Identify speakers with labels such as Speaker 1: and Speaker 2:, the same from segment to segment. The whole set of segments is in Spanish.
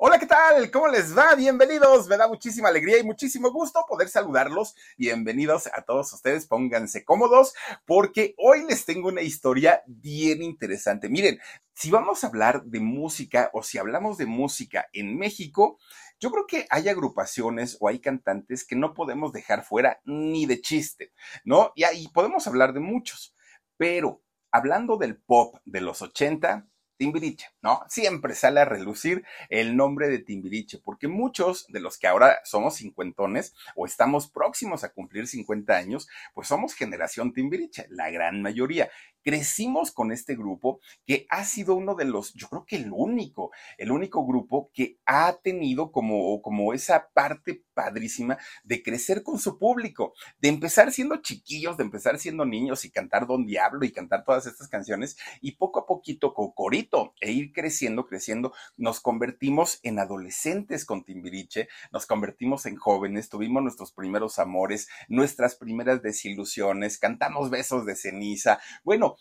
Speaker 1: Hola, ¿qué tal? ¿Cómo les va? Bienvenidos. Me da muchísima alegría y muchísimo gusto poder saludarlos. Bienvenidos a todos ustedes. Pónganse cómodos porque hoy les tengo una historia bien interesante. Miren, si vamos a hablar de música o si hablamos de música en México, yo creo que hay agrupaciones o hay cantantes que no podemos dejar fuera ni de chiste, ¿no? Y ahí podemos hablar de muchos, pero hablando del pop de los 80, Timbiriche, ¿no? Siempre sale a relucir el nombre de Timbiriche, porque muchos de los que ahora somos cincuentones o estamos próximos a cumplir 50 años, pues somos generación Timbiriche, la gran mayoría crecimos con este grupo que ha sido uno de los, yo creo que el único, el único grupo que ha tenido como, como esa parte padrísima de crecer con su público, de empezar siendo chiquillos, de empezar siendo niños y cantar Don Diablo y cantar todas estas canciones y poco a poquito con corito e ir creciendo, creciendo, nos convertimos en adolescentes con Timbiriche, nos convertimos en jóvenes, tuvimos nuestros primeros amores, nuestras primeras desilusiones, cantamos besos de ceniza, bueno,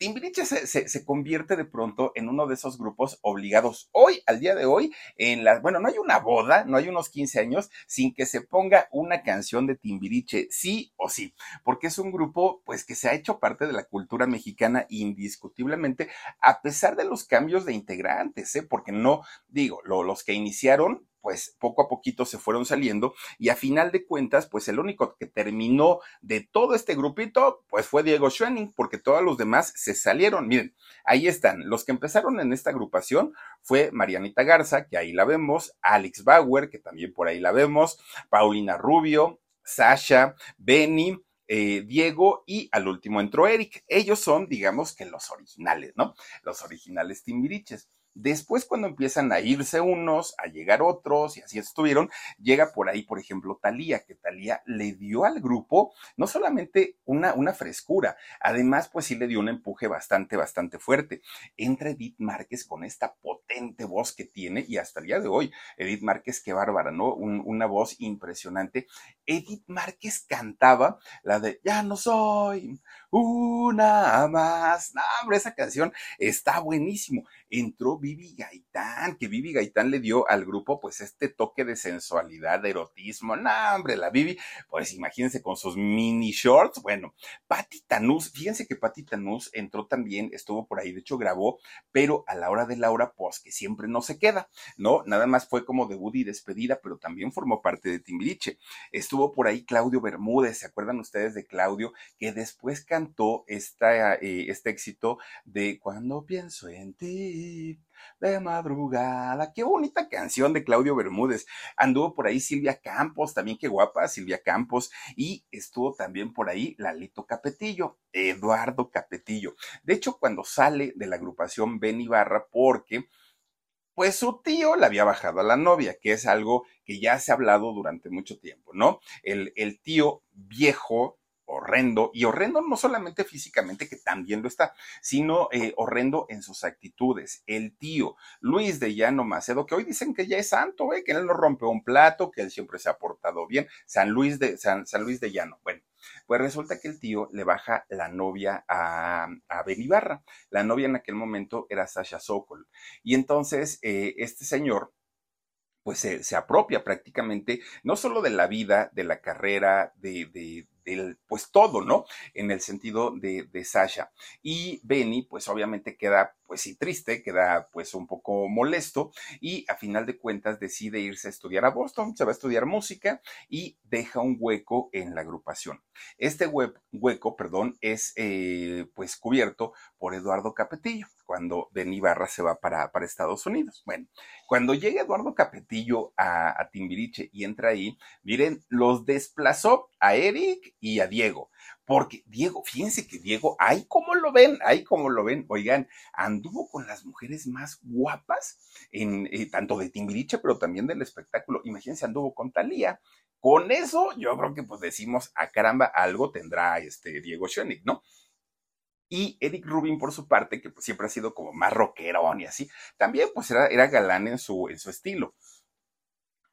Speaker 1: Timbiriche se, se, convierte de pronto en uno de esos grupos obligados hoy, al día de hoy, en la, bueno, no hay una boda, no hay unos 15 años sin que se ponga una canción de Timbiriche, sí o sí, porque es un grupo, pues, que se ha hecho parte de la cultura mexicana indiscutiblemente, a pesar de los cambios de integrantes, ¿eh? porque no, digo, los que iniciaron, pues poco a poquito se fueron saliendo y a final de cuentas, pues el único que terminó de todo este grupito, pues fue Diego Schwenning, porque todos los demás se salieron. Miren, ahí están. Los que empezaron en esta agrupación fue Marianita Garza, que ahí la vemos, Alex Bauer, que también por ahí la vemos, Paulina Rubio, Sasha, Benny, eh, Diego y al último entró Eric. Ellos son, digamos que los originales, ¿no? Los originales Timbiriches. Después, cuando empiezan a irse unos, a llegar otros, y así estuvieron, llega por ahí, por ejemplo, Talía, que Talía le dio al grupo no solamente una, una frescura, además, pues sí le dio un empuje bastante, bastante fuerte. Entra Edith Márquez con esta potente voz que tiene, y hasta el día de hoy, Edith Márquez, qué bárbara, ¿no? una voz impresionante. Edith Márquez cantaba la de Ya no soy una más. No, hombre, esa canción está buenísimo. Entró Vivi Gaitán, que Vivi Gaitán le dio al grupo pues este toque de sensualidad, de erotismo. No, hombre, la Vivi, pues imagínense con sus mini shorts. Bueno, Patti Tanús, fíjense que Patti Tanús entró también, estuvo por ahí, de hecho grabó, pero a la hora de Laura, pues que siempre no se queda, ¿no? Nada más fue como debut y despedida, pero también formó parte de Timbiriche. Estuvo por ahí Claudio Bermúdez, ¿se acuerdan ustedes de Claudio? Que después cantó esta, eh, este éxito de Cuando pienso en ti de madrugada. Qué bonita canción de Claudio Bermúdez. Anduvo por ahí Silvia Campos, también qué guapa Silvia Campos. Y estuvo también por ahí Lalito Capetillo, Eduardo Capetillo. De hecho, cuando sale de la agrupación Ben Ibarra, porque pues su tío le había bajado a la novia, que es algo que ya se ha hablado durante mucho tiempo, ¿no? El, el tío viejo horrendo, y horrendo no solamente físicamente, que también lo está, sino eh, horrendo en sus actitudes. El tío Luis de Llano Macedo, que hoy dicen que ya es santo, eh, que él no rompe un plato, que él siempre se ha portado bien, San Luis de, San, Luis de Llano. Bueno, pues resulta que el tío le baja la novia a, a. La novia en aquel momento era Sasha Sokol. Y entonces eh, este señor pues se, se, apropia prácticamente no solo de la vida, de la carrera, de, pues todo, ¿no? En el sentido de, de Sasha. Y Benny, pues obviamente queda pues sí, triste, queda pues un poco molesto y a final de cuentas decide irse a estudiar a Boston, se va a estudiar música y deja un hueco en la agrupación. Este hueco, perdón, es eh, pues cubierto por Eduardo Capetillo cuando Ben Ibarra se va para, para Estados Unidos. Bueno, cuando llega Eduardo Capetillo a, a Timbiriche y entra ahí, miren, los desplazó a Eric y a Diego porque Diego, fíjense que Diego, ahí como lo ven, ahí como lo ven, oigan, anduvo con las mujeres más guapas, en, eh, tanto de Timbiriche, pero también del espectáculo. Imagínense, anduvo con Talía. Con eso, yo creo que pues decimos, a caramba, algo tendrá este Diego Schoenig, ¿no? Y Eric Rubin, por su parte, que pues siempre ha sido como más rockerón y así, también pues era, era galán en su, en su estilo.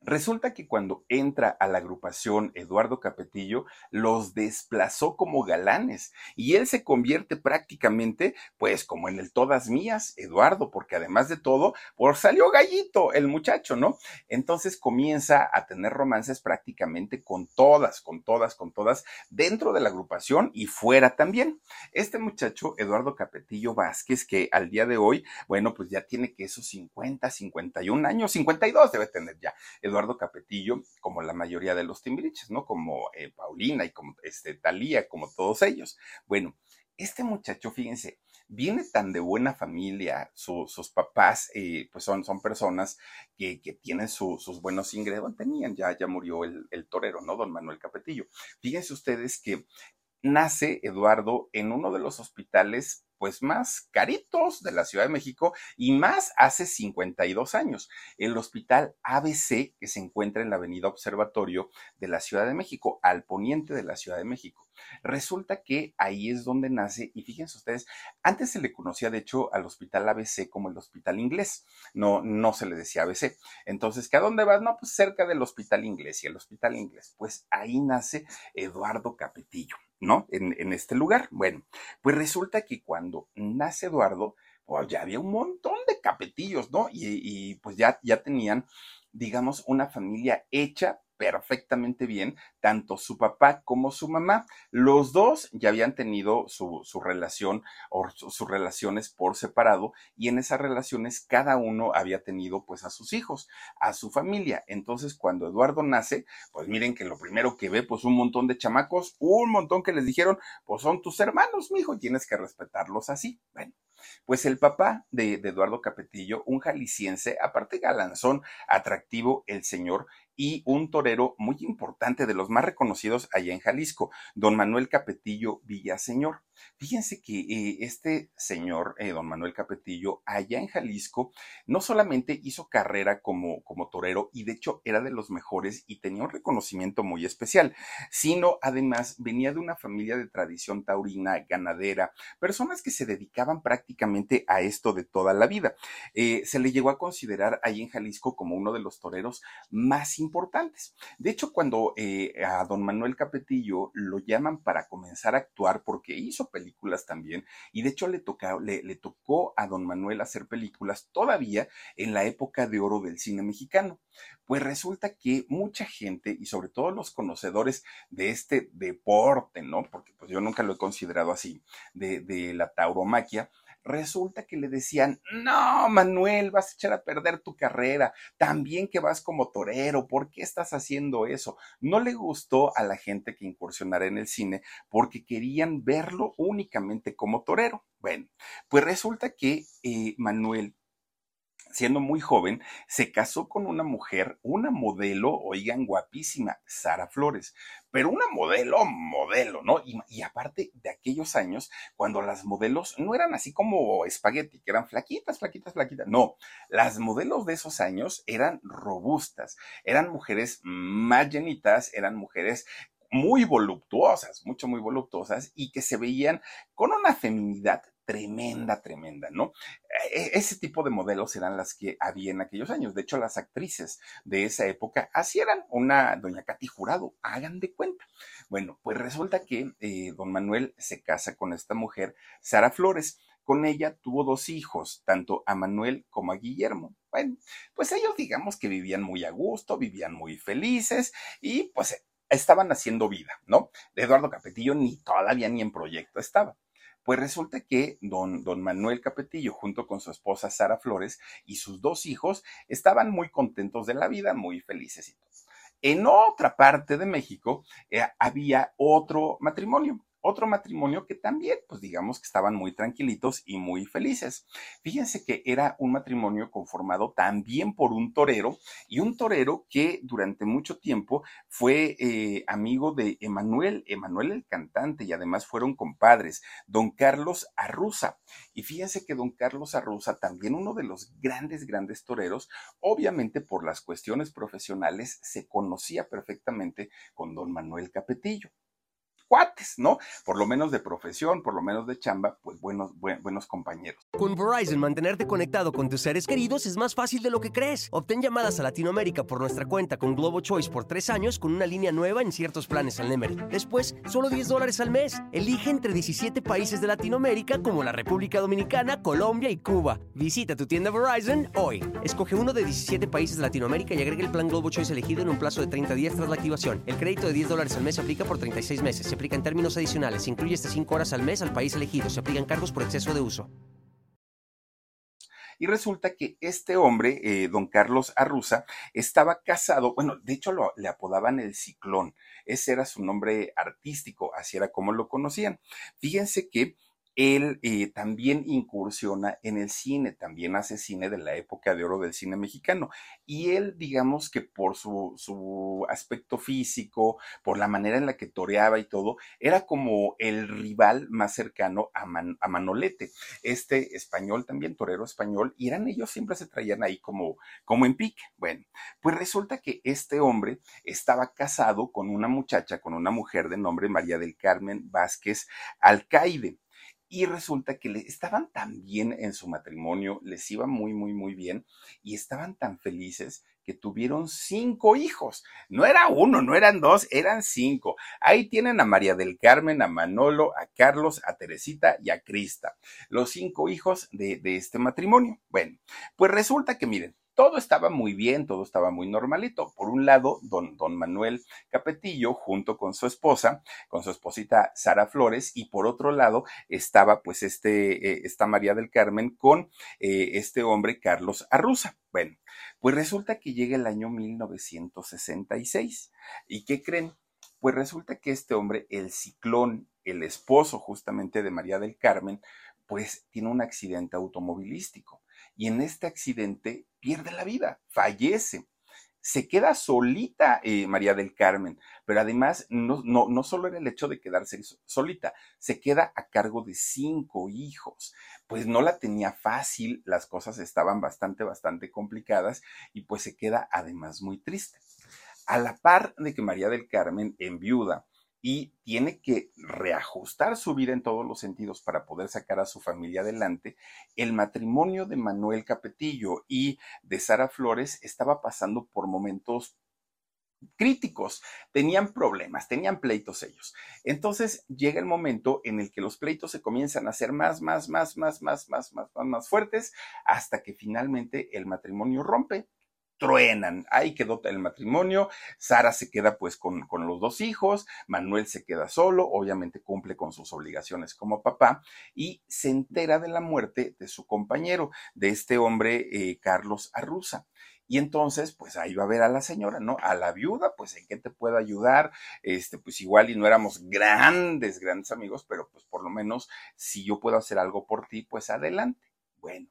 Speaker 1: Resulta que cuando entra a la agrupación Eduardo Capetillo, los desplazó como galanes y él se convierte prácticamente, pues, como en el todas mías, Eduardo, porque además de todo, por salió gallito el muchacho, ¿no? Entonces comienza a tener romances prácticamente con todas, con todas, con todas, dentro de la agrupación y fuera también. Este muchacho, Eduardo Capetillo Vázquez, que al día de hoy, bueno, pues ya tiene que esos 50, 51 años, 52 debe tener ya. Eduardo Capetillo, como la mayoría de los timbiriches, ¿no? Como eh, Paulina y como este, Talía, como todos ellos. Bueno, este muchacho, fíjense, viene tan de buena familia, sus papás, eh, pues son, son personas que, que tienen sus buenos ingresos, tenían, ya, ya murió el, el torero, ¿no? Don Manuel Capetillo. Fíjense ustedes que nace Eduardo en uno de los hospitales pues más caritos de la Ciudad de México y más hace 52 años. El hospital ABC, que se encuentra en la avenida Observatorio de la Ciudad de México, al poniente de la Ciudad de México. Resulta que ahí es donde nace, y fíjense ustedes, antes se le conocía de hecho al hospital ABC como el hospital inglés, no, no se le decía ABC. Entonces, ¿que a dónde vas? No, pues cerca del hospital inglés y el hospital inglés. Pues ahí nace Eduardo Capetillo. ¿No? En, en, este lugar. Bueno, pues resulta que cuando nace Eduardo, pues ya había un montón de capetillos, ¿no? Y, y pues ya, ya tenían, digamos, una familia hecha perfectamente bien, tanto su papá como su mamá. Los dos ya habían tenido su, su relación o sus relaciones por separado y en esas relaciones cada uno había tenido pues a sus hijos, a su familia. Entonces cuando Eduardo nace, pues miren que lo primero que ve pues un montón de chamacos, un montón que les dijeron pues son tus hermanos, mi hijo, tienes que respetarlos así. Bueno, pues el papá de, de, Eduardo Capetillo, un jalisciense, aparte galanzón, atractivo, el señor, y un torero muy importante de los más reconocidos allá en Jalisco, don Manuel Capetillo Villaseñor. Fíjense que eh, este señor, eh, don Manuel Capetillo, allá en Jalisco, no solamente hizo carrera como, como torero y de hecho era de los mejores y tenía un reconocimiento muy especial, sino además venía de una familia de tradición taurina, ganadera, personas que se dedicaban prácticamente a esto de toda la vida. Eh, se le llegó a considerar ahí en Jalisco como uno de los toreros más importantes. De hecho, cuando eh, a don Manuel Capetillo lo llaman para comenzar a actuar porque hizo películas también, y de hecho le tocó a don Manuel hacer películas todavía en la época de oro del cine mexicano. Pues resulta que mucha gente, y sobre todo los conocedores de este deporte, ¿no? Porque pues yo nunca lo he considerado así, de, de la tauromaquia, resulta que le decían, no, Manuel, vas a echar a perder tu carrera, también que vas como torero, ¿por qué estás haciendo eso? No le gustó a la gente que incursionara en el cine porque querían verlo únicamente como torero. Bueno, pues resulta que eh, Manuel siendo muy joven, se casó con una mujer, una modelo, oigan, guapísima, Sara Flores, pero una modelo, modelo, ¿no? Y, aparte de aquellos años, cuando las modelos no eran así como espagueti, que eran flaquitas, flaquitas, flaquitas, no, las modelos de esos años eran robustas, eran mujeres más llenitas, eran mujeres muy voluptuosas, mucho, muy voluptuosas y que se veían con una feminidad tremenda, tremenda, ¿no? E, ese tipo de modelos eran las que había en aquellos años. De hecho, las actrices de esa época así eran. Una doña Katy Jurado, hagan de cuenta. Bueno, pues resulta que eh, don Manuel se casa con esta mujer, Sara Flores. Con ella tuvo dos hijos, tanto a Manuel como a Guillermo. Bueno, pues ellos digamos que vivían muy a gusto, vivían muy felices y pues estaban haciendo vida, ¿no? Eduardo Capetillo ni todavía ni en proyecto estaba. Pues resulta que don, don Manuel Capetillo, junto con su esposa Sara Flores y sus dos hijos, estaban muy contentos de la vida, muy felices. En otra parte de México eh, había otro matrimonio otro matrimonio que también, pues digamos que estaban muy tranquilitos y muy felices. Fíjense que era un matrimonio conformado también por un torero y un torero que durante mucho tiempo fue eh, amigo de Emanuel, Emanuel el cantante y además fueron compadres, don Carlos Arruza. Y fíjense que don Carlos Arruza, también uno de los grandes, grandes toreros, obviamente por las cuestiones profesionales, se conocía perfectamente con don Manuel Capetillo cuates, ¿no? Por lo menos de profesión, por lo menos de chamba, pues buenos, buenos compañeros.
Speaker 2: Con Verizon, mantenerte conectado con tus seres queridos es más fácil de lo que crees. Obtén llamadas a Latinoamérica por nuestra cuenta con Globo Choice por tres años con una línea nueva en ciertos planes al Nemery. Después, solo 10 dólares al mes. Elige entre 17 países de Latinoamérica como la República Dominicana, Colombia y Cuba. Visita tu tienda Verizon hoy. Escoge uno de 17 países de Latinoamérica y agrega el plan Globo Choice elegido en un plazo de 30 días tras la activación. El crédito de 10 dólares al mes se aplica por 36 meses aplica en términos adicionales. Se incluye hasta 5 horas al mes al país elegido. Se aplican cargos por exceso de uso.
Speaker 1: Y resulta que este hombre, eh, don Carlos Arruza, estaba casado, bueno, de hecho le apodaban el ciclón, ese era su nombre artístico, así era como lo conocían. Fíjense que él eh, también incursiona en el cine, también hace cine de la época de oro del cine mexicano. Y él, digamos que por su, su aspecto físico, por la manera en la que toreaba y todo, era como el rival más cercano a, a Manolete, este español también, torero español, y eran ellos siempre se traían ahí como, como en pique. Bueno, pues resulta que este hombre estaba casado con una muchacha, con una mujer de nombre María del Carmen Vázquez Alcaide. Y resulta que le, estaban tan bien en su matrimonio, les iba muy, muy, muy bien, y estaban tan felices que tuvieron cinco hijos. No era uno, no eran dos, eran cinco. Ahí tienen a María del Carmen, a Manolo, a Carlos, a Teresita y a Crista, los cinco hijos de, de este matrimonio. Bueno, pues resulta que miren, todo estaba muy bien, todo estaba muy normalito. Por un lado, don, don Manuel Capetillo, junto con su esposa, con su esposita Sara Flores, y por otro lado estaba pues este, eh, esta María del Carmen con eh, este hombre Carlos Arruza. Bueno, pues resulta que llega el año 1966. ¿Y qué creen? Pues resulta que este hombre, el ciclón, el esposo justamente de María del Carmen, pues tiene un accidente automovilístico y en este accidente pierde la vida, fallece. Se queda solita eh, María del Carmen, pero además no, no, no solo era el hecho de quedarse solita, se queda a cargo de cinco hijos. Pues no la tenía fácil, las cosas estaban bastante, bastante complicadas y pues se queda además muy triste. A la par de que María del Carmen enviuda, y tiene que reajustar su vida en todos los sentidos para poder sacar a su familia adelante, el matrimonio de Manuel Capetillo y de Sara Flores estaba pasando por momentos críticos, tenían problemas, tenían pleitos ellos. Entonces llega el momento en el que los pleitos se comienzan a hacer más, más, más, más, más, más, más, más, más fuertes, hasta que finalmente el matrimonio rompe truenan. Ahí quedó el matrimonio. Sara se queda pues con, con, los dos hijos. Manuel se queda solo. Obviamente cumple con sus obligaciones como papá. Y se entera de la muerte de su compañero, de este hombre, eh, Carlos Arruza. Y entonces, pues ahí va a ver a la señora, ¿no? A la viuda, pues en qué te puedo ayudar. Este, pues igual y no éramos grandes, grandes amigos, pero pues por lo menos si yo puedo hacer algo por ti, pues adelante. Bueno,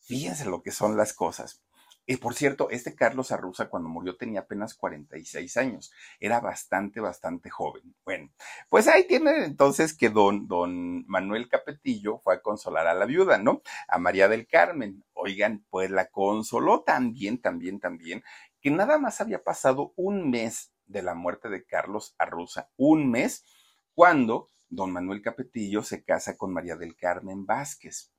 Speaker 1: fíjense lo que son las cosas y por cierto, este Carlos Arruza cuando murió tenía apenas 46 años. Era bastante, bastante joven. Bueno, pues ahí tienen entonces que don, don Manuel Capetillo fue a consolar a la viuda, ¿no? A María del Carmen. Oigan, pues la consoló también, también, también, que nada más había pasado un mes de la muerte de Carlos Arruza, un mes, cuando don Manuel Capetillo se casa con María del Carmen Vázquez.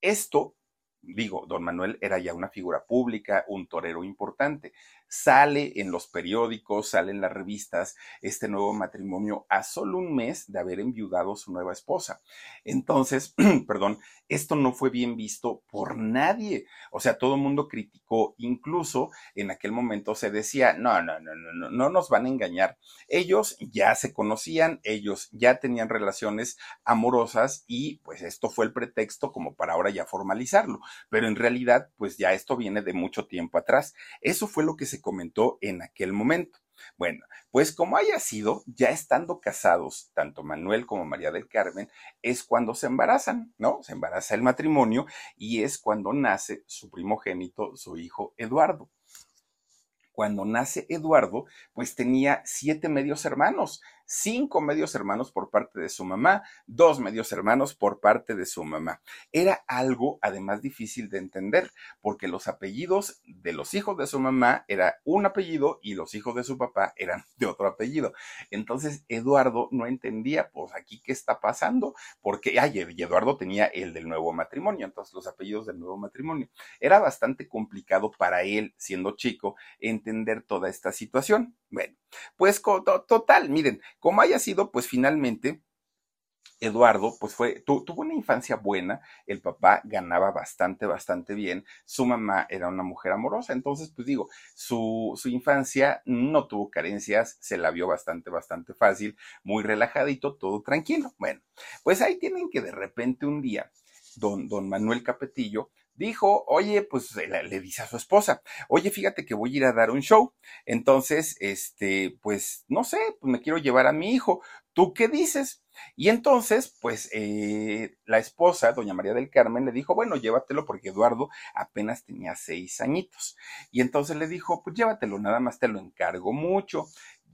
Speaker 1: Esto digo, don Manuel era ya una figura pública, un torero importante. Sale en los periódicos, sale en las revistas este nuevo matrimonio a solo un mes de haber enviudado su nueva esposa. Entonces, perdón, esto no fue bien visto por nadie. O sea, todo el mundo criticó, incluso en aquel momento se decía, no, no, no, no, no, no nos van a engañar. Ellos ya se conocían, ellos ya tenían relaciones amorosas y pues esto fue el pretexto como para ahora ya formalizarlo. Pero en realidad, pues ya esto viene de mucho tiempo atrás. Eso fue lo que se comentó en aquel momento. Bueno, pues como haya sido, ya estando casados, tanto Manuel como María del Carmen, es cuando se embarazan, ¿no? Se embaraza el matrimonio y es cuando nace su primogénito, su hijo Eduardo. Cuando nace Eduardo, pues tenía siete medios hermanos, cinco medios hermanos por parte de su mamá, dos medios hermanos por parte de su mamá. Era algo además difícil de entender, porque los apellidos de los hijos de su mamá era un apellido y los hijos de su papá eran de otro apellido. Entonces Eduardo no entendía, pues aquí qué está pasando, porque, ay, Eduardo tenía el del nuevo matrimonio, entonces los apellidos del nuevo matrimonio. Era bastante complicado para él, siendo chico, entender toda esta situación. Bueno, pues total, miren, como haya sido, pues finalmente Eduardo, pues fue, tuvo una infancia buena, el papá ganaba bastante, bastante bien, su mamá era una mujer amorosa, entonces, pues digo, su, su infancia no tuvo carencias, se la vio bastante, bastante fácil, muy relajadito, todo tranquilo. Bueno, pues ahí tienen que de repente un día, don, don Manuel Capetillo dijo, oye, pues le, dice a su esposa, oye, fíjate que voy a ir a dar un show. Entonces, este, pues, no sé, pues me quiero llevar a mi hijo. ¿Tú qué dices? Y entonces, pues, eh, la esposa, doña María del Carmen, le dijo, bueno, llévatelo porque Eduardo apenas tenía seis añitos. Y entonces le dijo, pues llévatelo, nada más te lo encargo mucho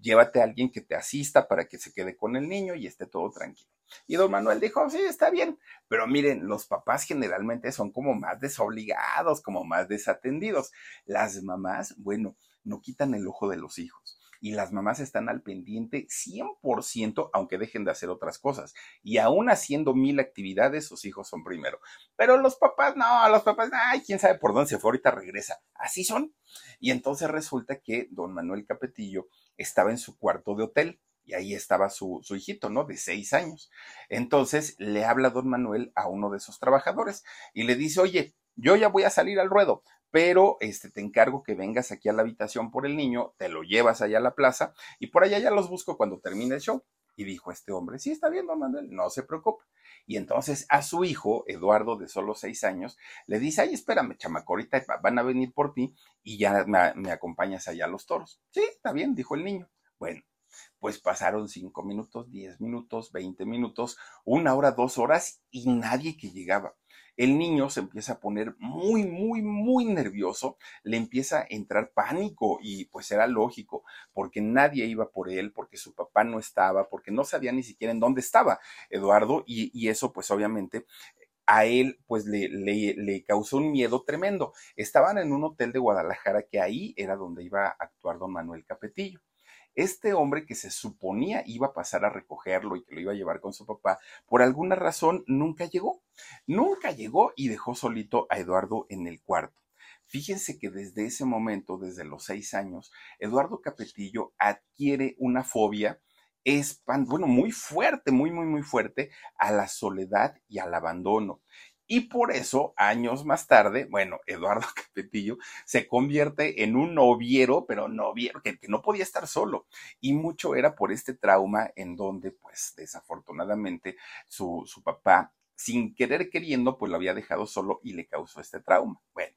Speaker 1: llévate a alguien que te asista para que se quede con el niño y esté todo tranquilo. Y don Manuel dijo, sí, está bien, pero miren, los papás generalmente son como más desobligados, como más desatendidos. Las mamás, bueno, no quitan el ojo de los hijos. Y las mamás están al pendiente 100%, aunque dejen de hacer otras cosas. Y aún haciendo mil actividades, sus hijos son primero. Pero los papás, no, los papás, ay, quién sabe por dónde se fue, ahorita regresa. Así son. Y entonces resulta que don Manuel Capetillo estaba en su cuarto de hotel y ahí estaba su, su, hijito, ¿no? De seis años. Entonces le habla don Manuel a uno de esos trabajadores y le dice, oye, yo ya voy a salir al ruedo, pero este, te encargo que vengas aquí a la habitación por el niño, te lo llevas allá a la plaza y por allá ya los busco cuando termine el show. Y dijo este hombre, sí, está bien, don Manuel, no se preocupe. Y entonces a su hijo, Eduardo, de solo seis años, le dice, ay, espérame, chamaco, ahorita van a venir por ti y ya me, me acompañas allá a los toros. Sí, está bien, dijo el niño. Bueno, pues pasaron cinco minutos, diez minutos, veinte minutos, una hora, dos horas y nadie que llegaba el niño se empieza a poner muy, muy, muy nervioso, le empieza a entrar pánico y pues era lógico, porque nadie iba por él, porque su papá no estaba, porque no sabía ni siquiera en dónde estaba Eduardo y, eso pues obviamente a él pues le, le, le, causó un miedo tremendo. Estaban en un hotel de Guadalajara que ahí era donde iba a actuar don Manuel Capetillo. Este hombre que se suponía iba a pasar a recogerlo y que lo iba a llevar con su papá, por alguna razón nunca llegó. Nunca llegó y dejó solito a Eduardo en el cuarto. Fíjense que desde ese momento, desde los seis años, Eduardo Capetillo adquiere una fobia bueno, muy fuerte, muy, muy, muy fuerte a la soledad y al abandono. Y por eso, años más tarde, bueno, Eduardo Capetillo se convierte en un noviero, pero noviero, que, no podía estar solo. Y mucho era por este trauma en donde, pues, desafortunadamente, su, su papá, sin querer queriendo, pues lo había dejado solo y le causó este trauma. Bueno.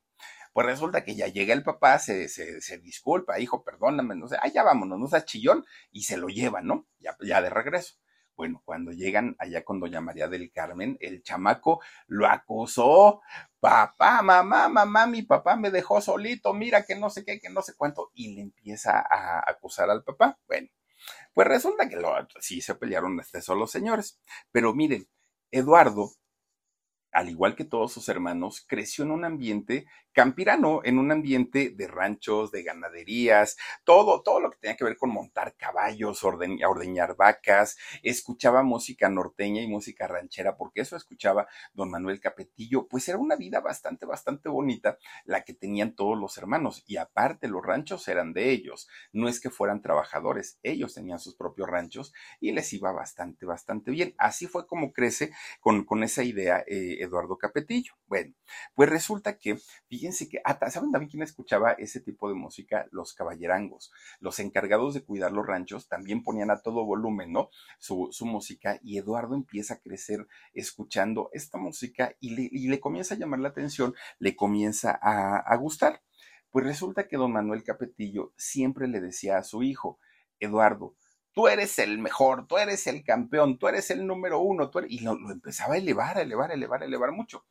Speaker 1: Pues resulta que ya llega el papá, se, se, se disculpa, hijo, perdóname, no sé, ah, ya vámonos, no seas chillón, y se lo lleva, ¿no? Ya, ya de regreso. Bueno, cuando llegan allá con doña María del Carmen, el chamaco lo acusó. Papá, mamá, mamá, mi papá me dejó solito, mira que no sé qué, que no sé cuánto. Y le empieza a acusar al papá. Bueno, pues resulta que sí se pelearon este solo señores. Pero miren, Eduardo al igual que todos sus hermanos, creció en un ambiente campirano, en un ambiente de ranchos, de ganaderías, todo, todo lo que tenía que ver con montar caballos, ordeñar vacas, escuchaba música norteña y música ranchera, porque eso escuchaba don Manuel Capetillo, pues era una vida bastante, bastante bonita la que tenían todos los hermanos, y aparte los ranchos eran de ellos, no es que fueran trabajadores, ellos tenían sus propios ranchos y les iba bastante, bastante bien. Así fue como crece con, con esa idea eh, Eduardo Capetillo. Bueno, pues resulta que, que, ¿saben también quién escuchaba ese tipo de música? Los caballerangos. Los encargados de cuidar los ranchos también ponían a todo volumen, ¿no? Su, música y Eduardo empieza a crecer escuchando esta música y le, comienza a llamar la atención, le comienza a, a gustar. Pues resulta que don Manuel Capetillo siempre le decía a su hijo, Eduardo, tú eres el mejor, tú eres el campeón, tú eres el número uno, tú y lo, empezaba a elevar, a elevar, a elevar, a elevar mucho.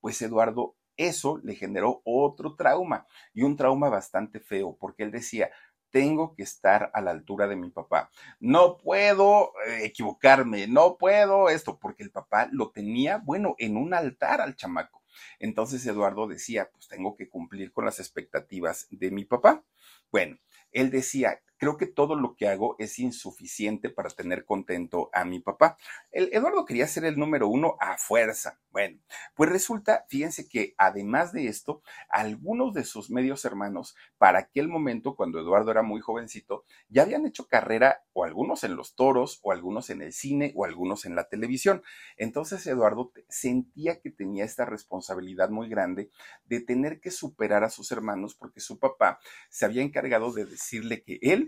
Speaker 1: Pues Eduardo, eso le generó otro trauma y un trauma bastante feo, porque él decía, tengo que estar a la altura de mi papá. No puedo eh, equivocarme, no puedo esto, porque el papá lo tenía, bueno, en un altar al chamaco. Entonces Eduardo decía, pues tengo que cumplir con las expectativas de mi papá. Bueno, él decía, creo que todo lo que hago es insuficiente para tener contento a mi papá. El Eduardo quería ser el número uno a fuerza. Bueno, pues resulta, fíjense que además de esto, algunos de sus medios hermanos, para aquel momento, cuando Eduardo era muy jovencito, ya habían hecho carrera, o algunos en los toros, o algunos en el cine, o algunos en la televisión. Entonces Eduardo sentía que tenía esta responsabilidad muy grande de tener que superar a sus hermanos porque su papá se había encargado de decirle que él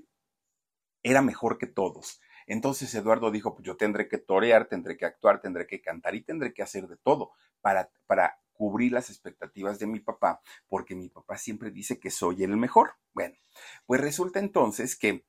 Speaker 1: era mejor que todos. Entonces Eduardo dijo, pues yo tendré que torear, tendré que actuar, tendré que cantar y tendré que hacer de todo para, para cubrir las expectativas de mi papá, porque mi papá siempre dice que soy el mejor. Bueno, pues resulta entonces que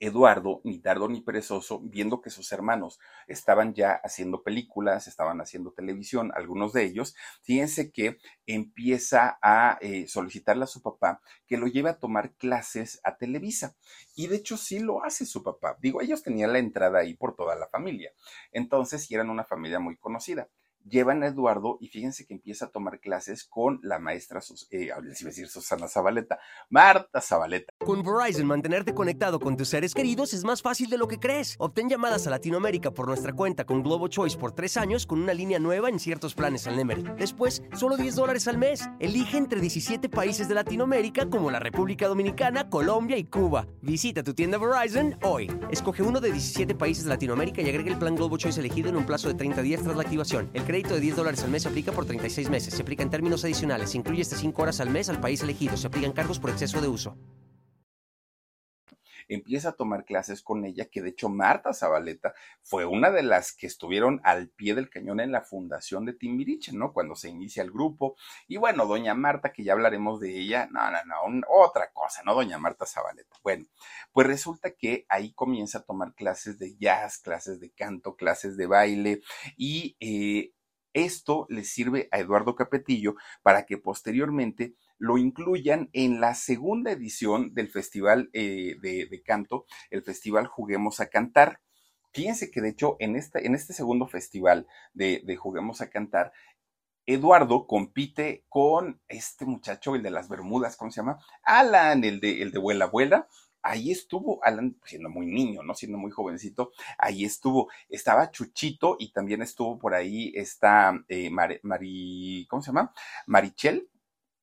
Speaker 1: Eduardo, ni tardo ni perezoso, viendo que sus hermanos estaban ya haciendo películas, estaban haciendo televisión, algunos de ellos, fíjense que empieza a eh, solicitarle a su papá que lo lleve a tomar clases a Televisa. Y de hecho sí lo hace su papá. Digo, ellos tenían la entrada ahí por toda la familia. Entonces, eran una familia muy conocida llevan a Eduardo y fíjense que empieza a tomar clases con la maestra, eh, Susana Zabaleta, Marta Zabaleta.
Speaker 2: Con Verizon, mantenerte conectado con tus seres queridos es más fácil de lo que crees. Obtén llamadas a Latinoamérica por nuestra cuenta con Globo Choice por tres años con una línea nueva en ciertos planes al Nemery. Después, solo 10 dólares al mes. Elige entre 17 países de Latinoamérica como la República Dominicana, Colombia y Cuba. Visita tu tienda Verizon hoy. Escoge uno de 17 países de Latinoamérica y agrega el plan Globo Choice elegido en un plazo de 30 días tras la activación. Crédito de 10 dólares al mes se aplica por 36 meses. Se aplica en términos adicionales. Se incluye hasta 5 horas al mes al país elegido. Se aplican cargos por exceso de uso.
Speaker 1: Empieza a tomar clases con ella, que de hecho Marta Zabaleta fue una de las que estuvieron al pie del cañón en la fundación de Timbiriche, ¿no? Cuando se inicia el grupo. Y bueno, doña Marta, que ya hablaremos de ella, no, no, no, otra cosa, ¿no? Doña Marta Zabaleta. Bueno, pues resulta que ahí comienza a tomar clases de jazz, clases de canto, clases de baile y eh, esto le sirve a Eduardo Capetillo para que posteriormente lo incluyan en la segunda edición del Festival eh, de, Canto, el Festival Juguemos a Cantar. Fíjense que de hecho en este, en este segundo festival de, Juguemos a Cantar, Eduardo compite con este muchacho, el de las Bermudas, ¿cómo se llama? Alan, el de, el de Vuela Vuela ahí estuvo Alan, siendo muy niño, ¿no? Siendo muy jovencito, ahí estuvo. Estaba Chuchito y también estuvo por ahí esta eh, Mari, ¿cómo se llama? Marichel,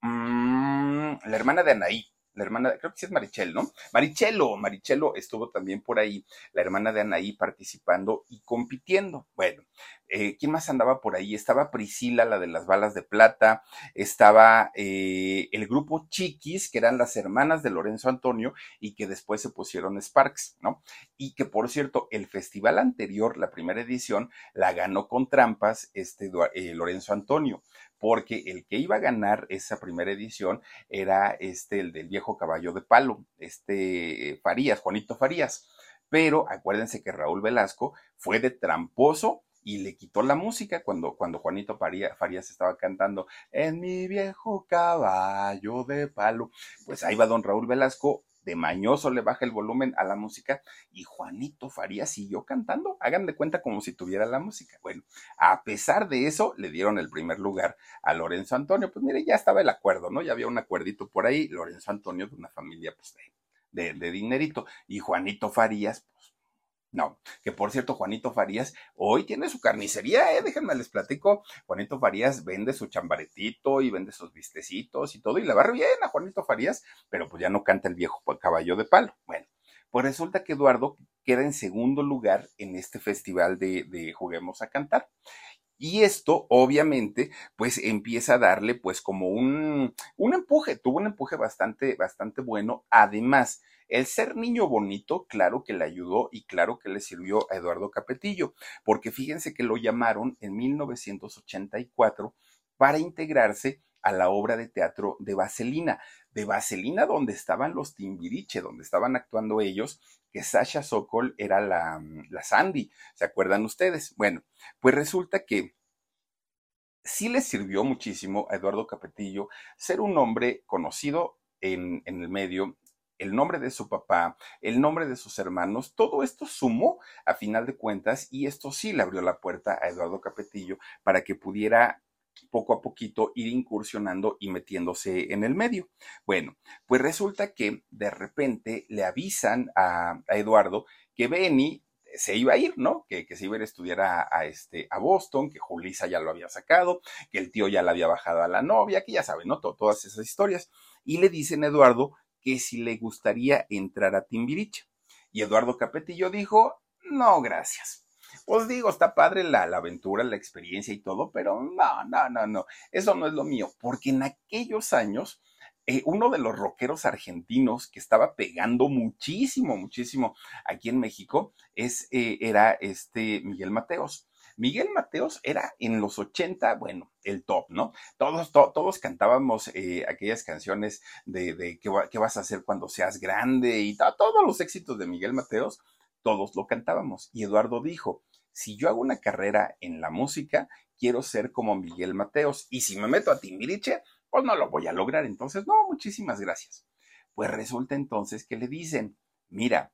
Speaker 1: mm, la hermana de Anaí la hermana, creo que sí es Marichel, ¿no? Marichelo, Marichelo estuvo también por ahí, la hermana de Anaí participando y compitiendo. Bueno, eh, ¿quién más andaba por ahí? Estaba Priscila, la de las balas de plata, estaba eh, el grupo Chiquis, que eran las hermanas de Lorenzo Antonio y que después se pusieron Sparks, ¿no? Y que por cierto, el festival anterior, la primera edición, la ganó con trampas este eh, Lorenzo Antonio porque el que iba a ganar esa primera edición era este, el del viejo caballo de palo, este Farías, Juanito Farías. Pero acuérdense que Raúl Velasco fue de tramposo y le quitó la música cuando, cuando Juanito Farías estaba cantando en mi viejo caballo de palo. Pues ahí va don Raúl Velasco, de mañoso le baja el volumen a la música y Juanito Farías siguió cantando. Hagan de cuenta como si tuviera la música. Bueno, a pesar de eso, le dieron el primer lugar a Lorenzo Antonio. Pues mire, ya estaba el acuerdo, ¿no? Ya había un acuerdito por ahí. Lorenzo Antonio de una familia, pues, de, de dinerito. Y Juanito Farías, no, que por cierto, Juanito Farías hoy tiene su carnicería, ¿eh? Déjenme les platico. Juanito Farías vende su chambaretito y vende sus vistecitos y todo, y le va bien a Juanito Farías, pero pues ya no canta el viejo caballo de palo. Bueno, pues resulta que Eduardo queda en segundo lugar en este festival de, de Juguemos a Cantar. Y esto, obviamente, pues empieza a darle, pues, como un, un empuje, tuvo un empuje bastante, bastante bueno. Además, el ser niño bonito, claro que le ayudó y claro que le sirvió a Eduardo Capetillo, porque fíjense que lo llamaron en 1984 para integrarse a la obra de teatro de Vaselina, de Vaselina donde estaban los Timbiriche, donde estaban actuando ellos, que Sasha Sokol era la, la Sandy, ¿se acuerdan ustedes? Bueno, pues resulta que sí le sirvió muchísimo a Eduardo Capetillo ser un hombre conocido en, en el medio, el nombre de su papá, el nombre de sus hermanos, todo esto sumó a final de cuentas y esto sí le abrió la puerta a Eduardo Capetillo para que pudiera poco a poquito ir incursionando y metiéndose en el medio. Bueno, pues resulta que de repente le avisan a, Eduardo que Benny se iba a ir, ¿no? Que, se iba a ir a estudiar a, este, a Boston, que Julisa ya lo había sacado, que el tío ya le había bajado a la novia, que ya saben, ¿no? todas esas historias. Y le dicen a Eduardo que si le gustaría entrar a Timbiriche. Y Eduardo Capetillo dijo, no, gracias. Pues digo, está padre la, aventura, la experiencia y todo, pero no, no, no, no, eso no es lo mío, porque en aquellos años, eh, uno de los rockeros argentinos que estaba pegando muchísimo, muchísimo aquí en México, es, eh, era este Miguel Mateos. Miguel Mateos era en los 80, bueno, el top, ¿no? Todos, todos cantábamos eh, aquellas canciones de, de ¿qué, vas a hacer cuando seas grande y todos los éxitos de Miguel Mateos, todos lo cantábamos. Y Eduardo dijo, si yo hago una carrera en la música, quiero ser como Miguel Mateos. Y si me meto a Timbiriche, pues no lo voy a lograr. Entonces, no, muchísimas gracias. Pues resulta entonces que le dicen, mira,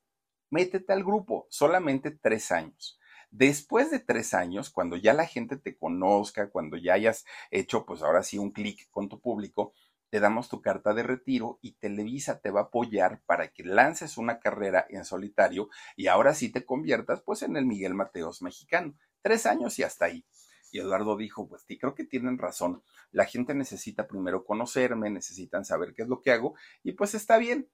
Speaker 1: métete al grupo, solamente tres años. Después de tres años, cuando ya la gente te conozca, cuando ya hayas hecho, pues ahora sí, un clic con tu público, te damos tu carta de retiro y Televisa te va a apoyar para que lances una carrera en solitario y ahora sí te conviertas pues en el Miguel Mateos mexicano. Tres años y hasta ahí. Y Eduardo dijo, pues sí, creo que tienen razón. La gente necesita primero conocerme, necesitan saber qué es lo que hago y pues está bien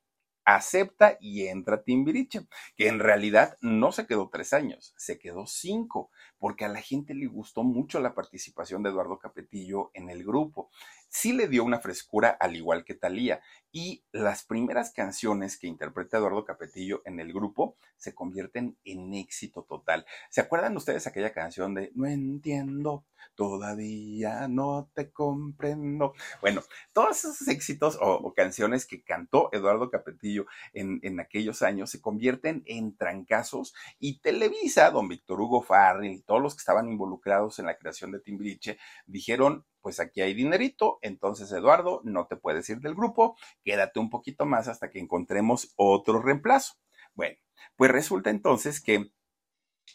Speaker 1: acepta y entra Timbiriche, que en realidad no se quedó tres años, se quedó cinco, porque a la gente le gustó mucho la participación de Eduardo Capetillo en el grupo. Sí le dio una frescura al igual que Talía, y las primeras canciones que interpreta Eduardo Capetillo en el grupo se convierten en éxito total. ¿Se acuerdan ustedes aquella canción de No entiendo, todavía no te comprendo? Bueno, todos esos éxitos o, canciones que cantó Eduardo Capetillo en, en, aquellos años se convierten en trancazos y Televisa, don Víctor Hugo Farrell y todos los que estaban involucrados en la creación de Timbiriche dijeron, pues aquí hay dinerito, entonces Eduardo, no te puedes ir del grupo, quédate un poquito más hasta que encontremos otro reemplazo. Bueno, pues resulta entonces que,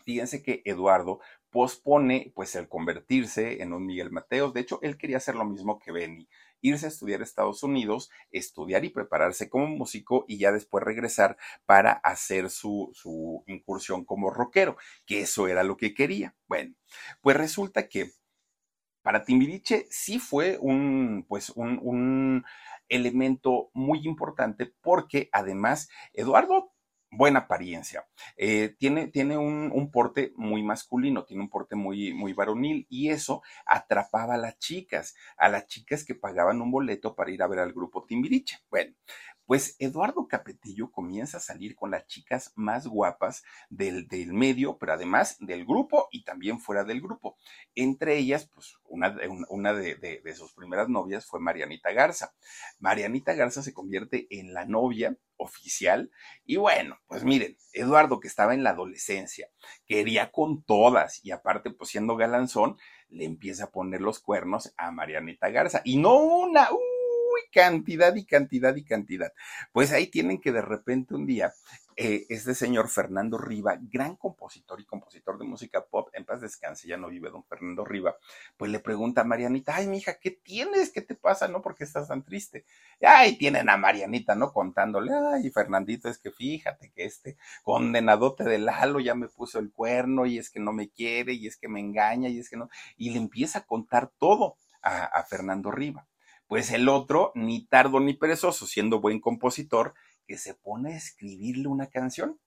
Speaker 1: fíjense que Eduardo pospone pues el convertirse en un Miguel Mateos, de hecho él quería hacer lo mismo que Benny, irse a estudiar a Estados Unidos, estudiar y prepararse como músico y ya después regresar para hacer su, su incursión como rockero, que eso era lo que quería. Bueno, pues resulta que para Timbiriche sí fue un, pues un, un elemento muy importante porque además Eduardo buena apariencia. Eh, tiene tiene un, un, porte muy masculino, tiene un porte muy, muy varonil y eso atrapaba a las chicas, a las chicas que pagaban un boleto para ir a ver al grupo Timbiriche. Bueno, pues Eduardo Capetillo comienza a salir con las chicas más guapas del, del, medio, pero además del grupo y también fuera del grupo. Entre ellas, pues una, de, de sus primeras novias fue Marianita Garza. Marianita Garza se convierte en la novia oficial y bueno, pues miren, Eduardo que estaba en la adolescencia, quería con todas y aparte pues siendo galanzón, le empieza a poner los cuernos a Marianita Garza y no una, uh, cantidad y cantidad y cantidad. Pues ahí tienen que de repente un día eh, este señor Fernando Riva, gran compositor y compositor de música pop, en paz descanse, ya no vive don Fernando Riva, pues le pregunta a Marianita, ay, mija, ¿qué tienes? ¿Qué te pasa? ¿No? ¿Por qué estás tan triste? Ay, tienen a Marianita, ¿no? Contándole, ay, Fernandito, es que fíjate que este condenadote de Lalo ya me puso el cuerno y es que no me quiere y es que me engaña y es que no, y le empieza a contar todo a Fernando Riva. Pues el otro, ni tardo ni perezoso, siendo buen compositor, que se pone a escribirle una canción.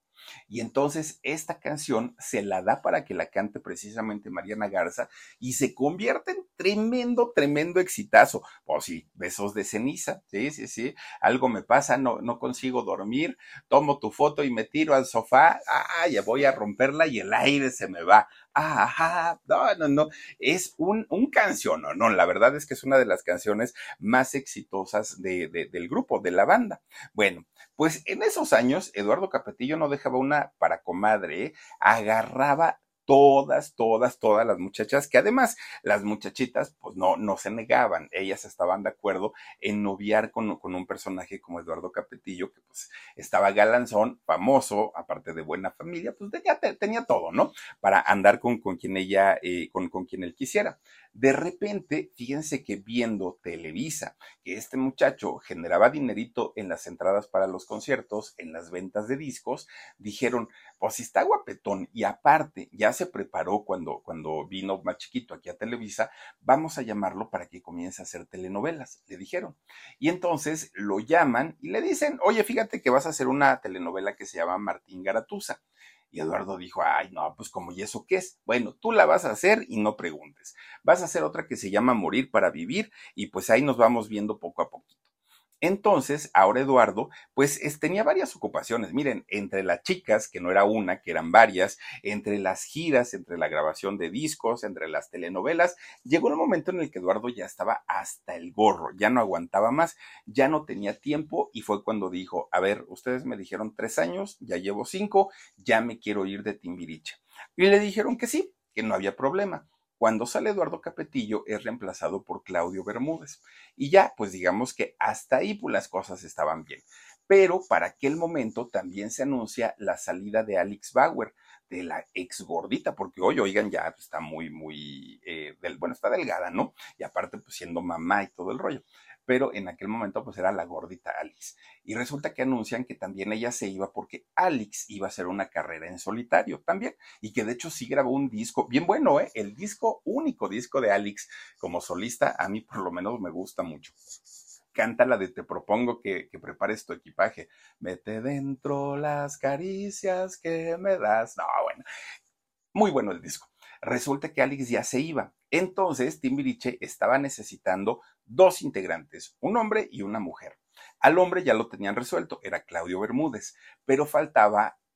Speaker 1: Y entonces esta canción se la da para que la cante precisamente Mariana Garza y se convierte en tremendo, tremendo exitazo. Pues sí, besos de ceniza, sí, sí, sí, algo me pasa, no, no consigo dormir, tomo tu foto y me tiro al sofá, ah, ya voy a romperla y el aire se me va. Ajá, no, no, no, es un, un canción, no, no, la verdad es que es una de las canciones más exitosas de, del grupo, de la banda. Bueno, pues en esos años, Eduardo Capetillo no dejaba una para comadre, ¿eh? agarraba todas, todas, todas las muchachas, que además las muchachitas pues no, no se negaban, ellas estaban de acuerdo en noviar con, con un personaje como Eduardo Capetillo, que pues estaba galanzón, famoso, aparte de buena familia, pues tenía, tenía todo, ¿no? Para andar con, con quien ella, eh, con, con quien él quisiera. De repente, fíjense que viendo Televisa, que este muchacho generaba dinerito en las entradas para los conciertos, en las ventas de discos, dijeron, pues si está guapetón y aparte ya se preparó cuando, cuando vino más chiquito aquí a Televisa, vamos a llamarlo para que comience a hacer telenovelas, le dijeron. Y entonces lo llaman y le dicen, oye, fíjate que vas a hacer una telenovela que se llama Martín Garatusa. Y Eduardo dijo, ay, no, pues como, ¿y eso qué es? Bueno, tú la vas a hacer y no preguntes. Vas a hacer otra que se llama Morir para Vivir y pues ahí nos vamos viendo poco a poquito. Entonces, ahora Eduardo, pues tenía varias ocupaciones. Miren, entre las chicas, que no era una, que eran varias, entre las giras, entre la grabación de discos, entre las telenovelas, llegó el momento en el que Eduardo ya estaba hasta el gorro, ya no aguantaba más, ya no tenía tiempo y fue cuando dijo, a ver, ustedes me dijeron tres años, ya llevo cinco, ya me quiero ir de Timbiriche. Y le dijeron que sí, que no había problema. Cuando sale Eduardo Capetillo es reemplazado por Claudio Bermúdez. Y ya, pues digamos que hasta ahí pues, las cosas estaban bien. Pero para aquel momento también se anuncia la salida de Alex Bauer, de la ex gordita, porque hoy, oigan, ya está muy, muy, eh, del, bueno, está delgada, ¿no? Y aparte, pues siendo mamá y todo el rollo pero en aquel momento pues era la gordita Alex. Y resulta que anuncian que también ella se iba porque Alex iba a hacer una carrera en solitario también, y que de hecho sí grabó un disco, bien bueno, ¿eh? El disco, único disco de Alex como solista, a mí por lo menos me gusta mucho canta la de Te propongo que, que, prepares tu equipaje. Mete dentro las caricias que me das. No, bueno, muy bueno el disco. Resulta que Alex ya se iba. Entonces, Timbiriche estaba necesitando dos integrantes, un hombre y una mujer. Al hombre ya lo tenían resuelto, era Claudio Bermúdez, pero faltaba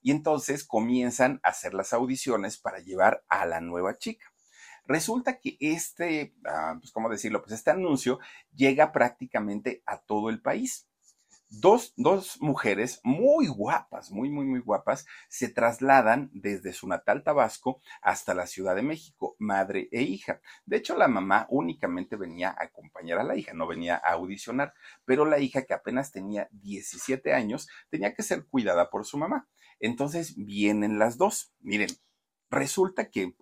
Speaker 1: Y entonces comienzan a hacer las audiciones para llevar a la nueva chica. Resulta que este, ah, pues cómo decirlo, pues este anuncio llega prácticamente a todo el país dos, dos mujeres muy guapas, muy, muy, muy guapas, se trasladan desde su natal Tabasco hasta la Ciudad de México, madre e hija. De hecho, la mamá únicamente venía a acompañar a la hija, no venía a audicionar, pero la hija, que apenas tenía 17 años, tenía que ser cuidada por su mamá. Entonces vienen las dos. Miren, resulta que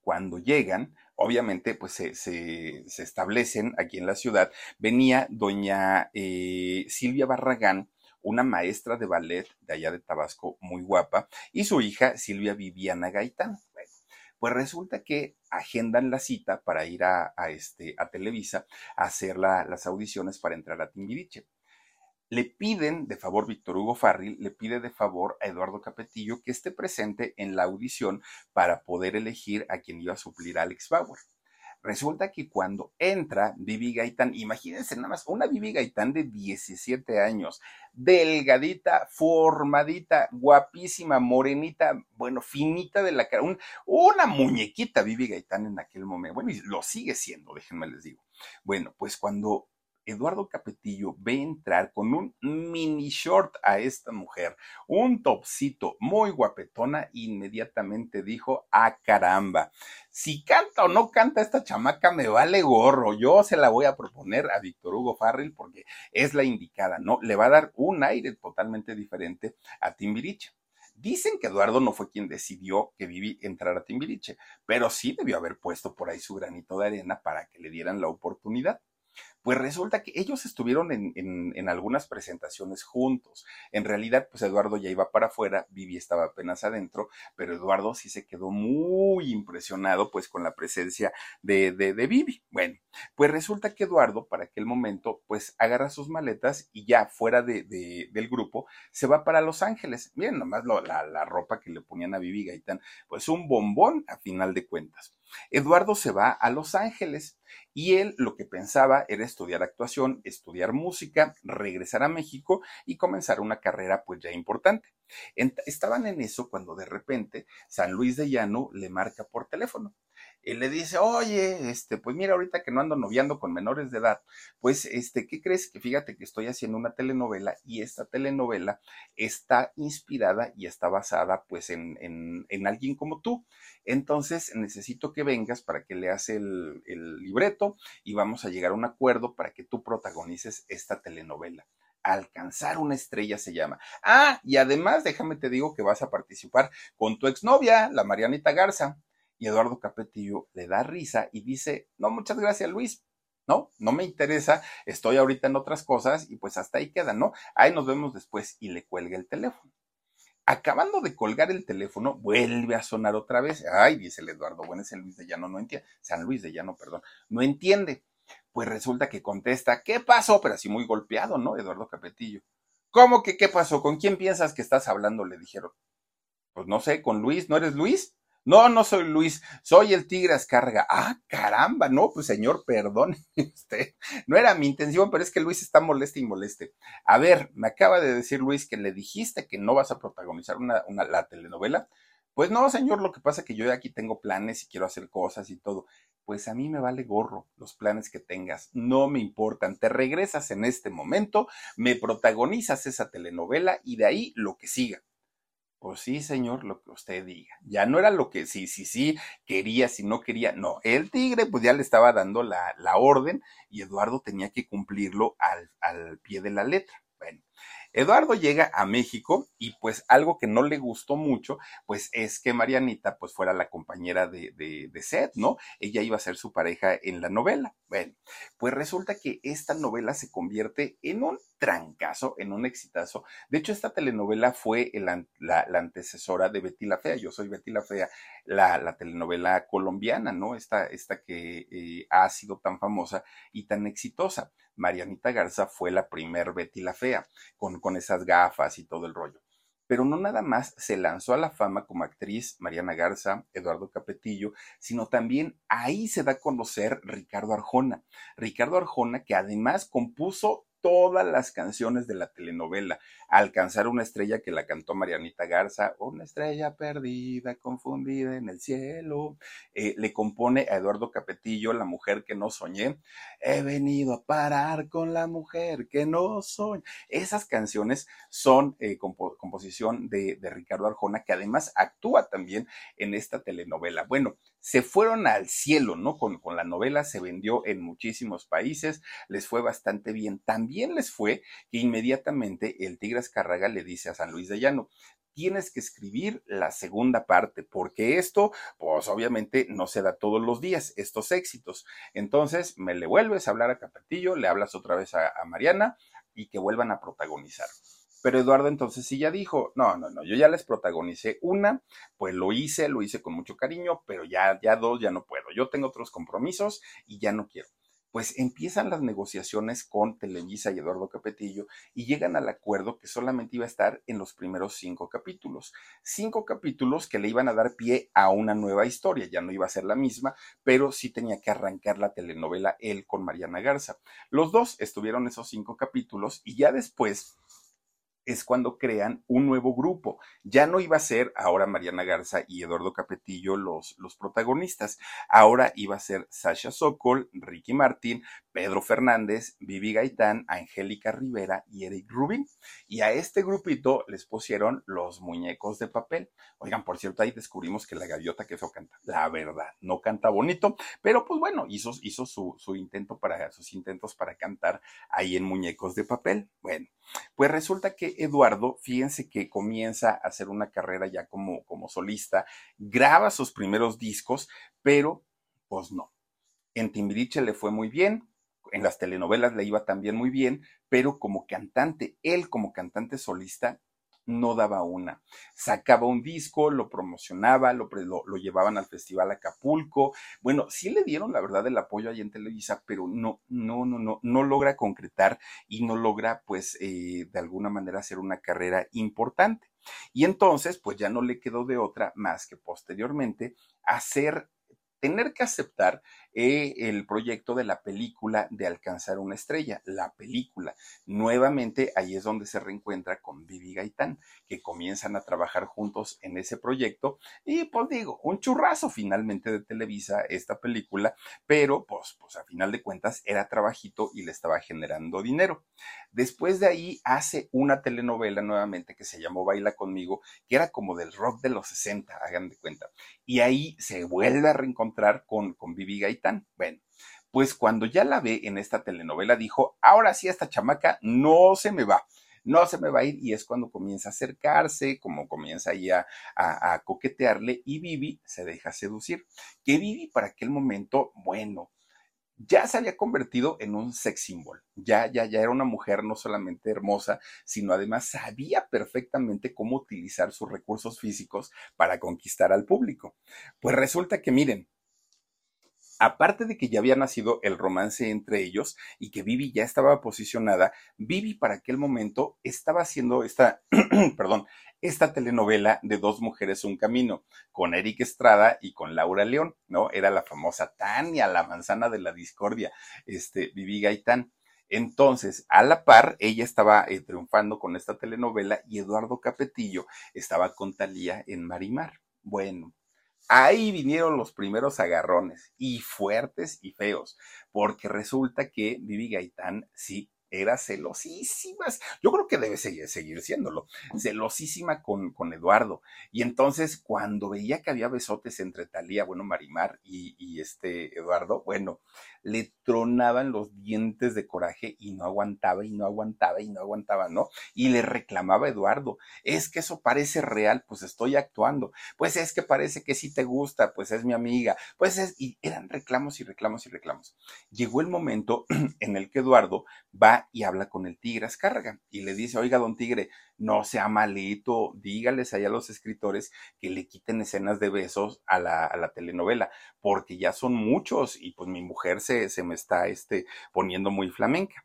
Speaker 1: cuando llegan, obviamente, pues se, se, establecen aquí en la ciudad. Venía doña eh, Silvia Barragán, una maestra de ballet de allá de Tabasco, muy guapa, y su hija Silvia Viviana Gaitán. pues resulta que agendan la cita para ir a, este, a Televisa a hacer las audiciones para entrar a Timbiriche le piden de favor, Víctor Hugo Farril le pide de favor a Eduardo Capetillo que esté presente en la audición para poder elegir a quien iba a suplir a Alex Bauer. Resulta que cuando entra Vivi Gaitán, imagínense nada más, una Vivi Gaitán de 17 años, delgadita, formadita, guapísima, morenita, bueno, finita de la cara, una muñequita Vivi Gaitán en aquel momento. Bueno, y lo sigue siendo, déjenme les digo. Bueno, pues cuando Eduardo Capetillo ve entrar con un mini short a esta mujer, un topcito muy guapetona, inmediatamente dijo, ah caramba, si canta o no canta esta chamaca me vale gorro, yo se la voy a proponer a Víctor Hugo Farrell porque es la indicada, ¿no? Le va a dar un aire totalmente diferente a Timbiriche. Dicen que Eduardo no fue quien decidió que Vivi entrara a Timbiriche, pero sí debió haber puesto por ahí su granito de arena para que le dieran la oportunidad. Pues resulta que ellos estuvieron en, algunas presentaciones juntos. En realidad, pues Eduardo ya iba para afuera, Vivi estaba apenas adentro, pero Eduardo sí se quedó muy impresionado pues con la presencia de, de, Vivi. Bueno, pues resulta que Eduardo para aquel momento pues agarra sus maletas y ya fuera de, del grupo se va para Los Ángeles. Miren nomás la, la ropa que le ponían a Vivi Gaitán, pues un bombón a final de cuentas. Eduardo se va a Los Ángeles y él lo que pensaba era estudiar actuación, estudiar música, regresar a México y comenzar una carrera pues ya importante. estaban en eso cuando de repente San Luis de Llano le marca por teléfono él le dice, oye, este, pues mira, ahorita que no ando noviando con menores de edad, pues, este, ¿qué crees? Que fíjate que estoy haciendo una telenovela y esta telenovela está inspirada y está basada, pues, en, en, en alguien como tú. Entonces, necesito que vengas para que leas el, el libreto y vamos a llegar a un acuerdo para que tú protagonices esta telenovela alcanzar una estrella se llama. Ah, y además déjame te digo que vas a participar con tu exnovia, la Marianita Garza. Eduardo Capetillo le da risa y dice, no, muchas gracias Luis, no, no me interesa, estoy ahorita en otras cosas y pues hasta ahí queda, ¿no? Ahí nos vemos después y le cuelga el teléfono. Acabando de colgar el teléfono, vuelve a sonar otra vez. Ay, dice el Eduardo, bueno, ese Luis de Llano no entiende, San Luis de Llano, perdón, no entiende. Pues resulta que contesta, ¿qué pasó? Pero así muy golpeado, ¿no? Eduardo Capetillo. ¿Cómo que qué pasó? ¿Con quién piensas que estás hablando? Le dijeron. Pues no sé, con Luis, ¿no eres Luis? No, no soy Luis, soy el Tigre Ascarga. Ah, caramba, no, pues señor, perdón, usted. No era mi intención, pero es que Luis está moleste y moleste. A ver, me acaba de decir Luis que le dijiste que no vas a protagonizar una, una, la telenovela. Pues no, señor, lo que pasa es que yo aquí tengo planes y quiero hacer cosas y todo. Pues a mí me vale gorro los planes que tengas, no me importan. Te regresas en este momento, me protagonizas esa telenovela y de ahí lo que siga. Pues sí, señor, lo que usted diga. Ya no era lo que sí, sí, sí, quería, si no quería. No, el tigre pues ya le estaba dando la, la orden y Eduardo tenía que cumplirlo al, al pie de la letra. Bueno, Eduardo llega a México y pues algo que no le gustó mucho, pues es que Marianita pues fuera la compañera de, de, Seth, ¿no? Ella iba a ser su pareja en la novela. Bueno, pues resulta que esta novela se convierte en un trancazo, en un exitazo. De hecho, esta telenovela fue la, la, antecesora de Betty la Fea. Yo soy Betty la Fea, la, la telenovela colombiana, ¿no? Esta, esta que eh, ha sido tan famosa y tan exitosa. Marianita Garza fue la primer Betty la Fea, con, con esas gafas y todo el rollo. Pero no nada más se lanzó a la fama como actriz Mariana Garza, Eduardo Capetillo, sino también ahí se da a conocer Ricardo Arjona. Ricardo Arjona que además compuso todas las canciones de la telenovela, alcanzar una estrella que la cantó Marianita Garza, una estrella perdida, confundida en el cielo. Eh, le compone a Eduardo Capetillo, La mujer que no soñé. He venido a parar con la mujer que no soñé. Esas canciones son eh, composición de, de Ricardo Arjona, que además actúa también en esta telenovela. Bueno, se fueron al cielo, ¿no? Con, con, la novela se vendió en muchísimos países, les fue bastante bien. También les fue que inmediatamente el Tigre Carraga le dice a San Luis de Llano, tienes que escribir la segunda parte, porque esto, pues obviamente no se da todos los días, estos éxitos. Entonces, me le vuelves a hablar a Capetillo, le hablas otra vez a Mariana y que vuelvan a protagonizar. Pero Eduardo entonces sí ya dijo, no, no, no, yo ya les protagonicé una, pues lo hice, lo hice con mucho cariño, pero ya, ya dos, ya no puedo. Yo tengo otros compromisos y ya no quiero. pues empiezan las negociaciones con Televisa y Eduardo Capetillo y llegan al acuerdo que solamente iba a estar en los primeros cinco capítulos. Cinco capítulos que le iban a dar pie a una nueva historia, ya no iba a ser la misma, pero sí tenía que arrancar la telenovela él con Mariana Garza. Los dos estuvieron esos cinco capítulos y ya después es cuando crean un nuevo grupo. Ya no iba a ser ahora Mariana Garza y Eduardo Capetillo los, los protagonistas. Ahora iba a ser Sasha Sokol, Ricky Martín, Pedro Fernández, Vivi Gaitán, Angélica Rivera y Eric Rubin. Y a este grupito les pusieron los muñecos de papel. Oigan, por cierto, ahí descubrimos que la gaviota que eso canta. La verdad, no canta bonito, pero pues bueno, hizo, hizo su, su intento para, sus intentos para cantar ahí en muñecos de papel. Bueno, pues resulta que Eduardo, fíjense que comienza a hacer una carrera ya como, como solista, graba sus primeros discos, pero pues no. En Timbiriche le fue muy bien, en las telenovelas le iba también muy bien, pero como cantante, él como cantante solista, no daba una. Sacaba un disco, lo promocionaba, lo, lo, llevaban al Festival Acapulco. Bueno, sí le dieron la verdad el apoyo ahí en Televisa, pero no, no, no, no, no logra concretar y no logra, pues, eh, de alguna manera hacer una carrera importante. Y entonces, pues ya no le quedó de otra más que posteriormente hacer tener que aceptar el proyecto de la película de Alcanzar una estrella, la película. Nuevamente ahí es donde se reencuentra con Vivi Gaitán, que comienzan a trabajar juntos en ese proyecto y pues digo, un churrazo finalmente de Televisa esta película, pero pues, pues a final de cuentas era trabajito y le estaba generando dinero. Después de ahí hace una telenovela nuevamente que se llamó Baila conmigo, que era como del rock de los 60, hagan de cuenta. Y ahí se vuelve a reencontrar con, con Vivi Gaitán. Bueno, pues cuando ya la ve en esta telenovela dijo, ahora sí esta chamaca no se me va no se me va a ir y es cuando comienza a acercarse, como comienza ahí a, coquetearle y Vivi se deja seducir. Que Vivi para aquel momento, bueno, ya se había convertido en un sex symbol. Ya, ya, ya era una mujer no solamente hermosa, sino además sabía perfectamente cómo utilizar sus recursos físicos para conquistar al público. Pues resulta que miren, aparte de que ya había nacido el romance entre ellos y que Vivi ya estaba posicionada, Vivi para aquel momento estaba haciendo esta, perdón, esta telenovela de dos mujeres un camino, con Eric Estrada y con Laura León, ¿no? Era la famosa Tania, la manzana de la discordia, este, Vivi Gaitán. Entonces, a la par, ella estaba eh, triunfando con esta telenovela y Eduardo Capetillo estaba con Talía en Marimar. Bueno, ahí vinieron los primeros agarrones, y fuertes y feos, porque resulta que Vivi Gaitán sí era celosísima. Yo creo que debe seguir, siéndolo. Celosísima con, con, Eduardo. Y entonces, cuando veía que había besotes entre Talía, bueno, Marimar y, este Eduardo, bueno, le tronaban los dientes de coraje y no aguantaba y no aguantaba y no aguantaba, ¿no? Y le reclamaba Eduardo, es que eso parece real, pues estoy actuando, pues es que parece que sí te gusta, pues es mi amiga, pues es, y eran reclamos y reclamos y reclamos. Llegó el momento en el que Eduardo va y habla con el tigre Azcárraga y le dice, oiga, don tigre, no sea malito, dígales allá a los escritores que le quiten escenas de besos a la, a la telenovela, porque ya son muchos y pues mi mujer se, se me está este, poniendo muy flamenca.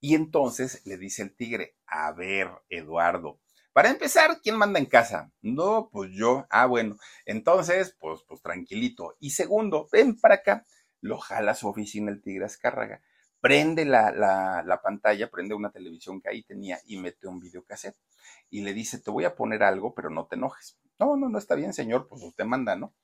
Speaker 1: Y entonces le dice el tigre, a ver, Eduardo, para empezar, ¿quién manda en casa? No, pues yo. Ah, bueno, entonces, pues, pues tranquilito. Y segundo, ven para acá. Lo jala a su oficina el tigre Azcárraga. Prende la, la, la, pantalla, prende una televisión que ahí tenía y mete un videocassette. Y le dice, te voy a poner algo, pero no te enojes. No, no, no está bien, señor, pues usted manda, ¿no?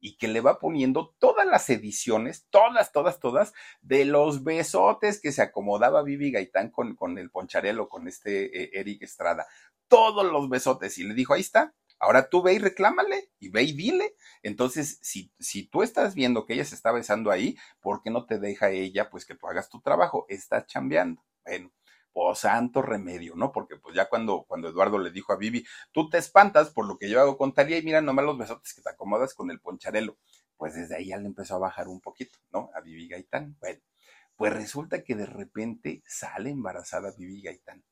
Speaker 1: Y que le va poniendo todas las ediciones, todas, todas, todas, de los besotes que se acomodaba Vivi Gaitán con, con el Poncharelo, con este eh, Eric Estrada. Todos los besotes. Y le dijo, ahí está, Ahora tú ve y reclámale y ve y dile. Entonces, si, si tú estás viendo que ella se está besando ahí, ¿por qué no te deja ella pues que tú hagas tu trabajo? Estás chambeando. Bueno, pues santo remedio, ¿no? Porque pues ya cuando, cuando Eduardo le dijo a Vivi, tú te espantas por lo que yo hago con Talía y mira nomás los besotes que te acomodas con el poncharelo. Pues desde ahí ya le empezó a bajar un poquito, ¿no? A Vivi Gaitán. Bueno, pues resulta que de repente sale embarazada Vivi Gaitán.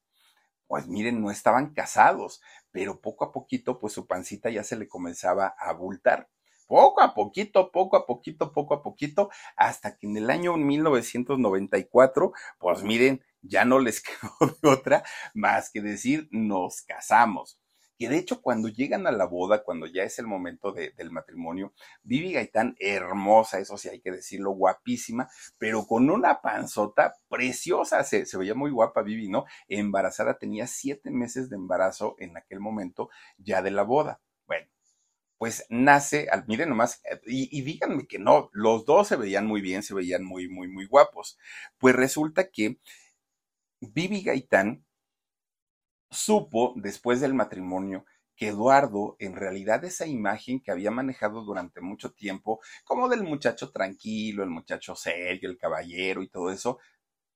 Speaker 1: Pues miren, no estaban casados, pero poco a poquito, pues su pancita ya se le comenzaba a abultar poco a poquito, poco a poquito, poco a poquito, hasta que en el año 1994, pues miren, ya no les quedó de otra más que decir nos casamos. Que de hecho cuando llegan a la boda, cuando ya es el momento del matrimonio, Vivi Gaitán, hermosa, eso sí hay que decirlo, guapísima, pero con una panzota preciosa, se, se veía muy guapa Vivi, ¿no? Embarazada, tenía siete meses de embarazo en aquel momento ya de la boda. Bueno, pues nace, miren nomás, y, y, díganme que no, los dos se veían muy bien, se veían muy, muy, muy guapos. Pues resulta que Vivi Gaitán supo después del matrimonio que Eduardo, en realidad esa imagen que había manejado durante mucho tiempo, como del muchacho tranquilo, el muchacho serio, el caballero y todo eso,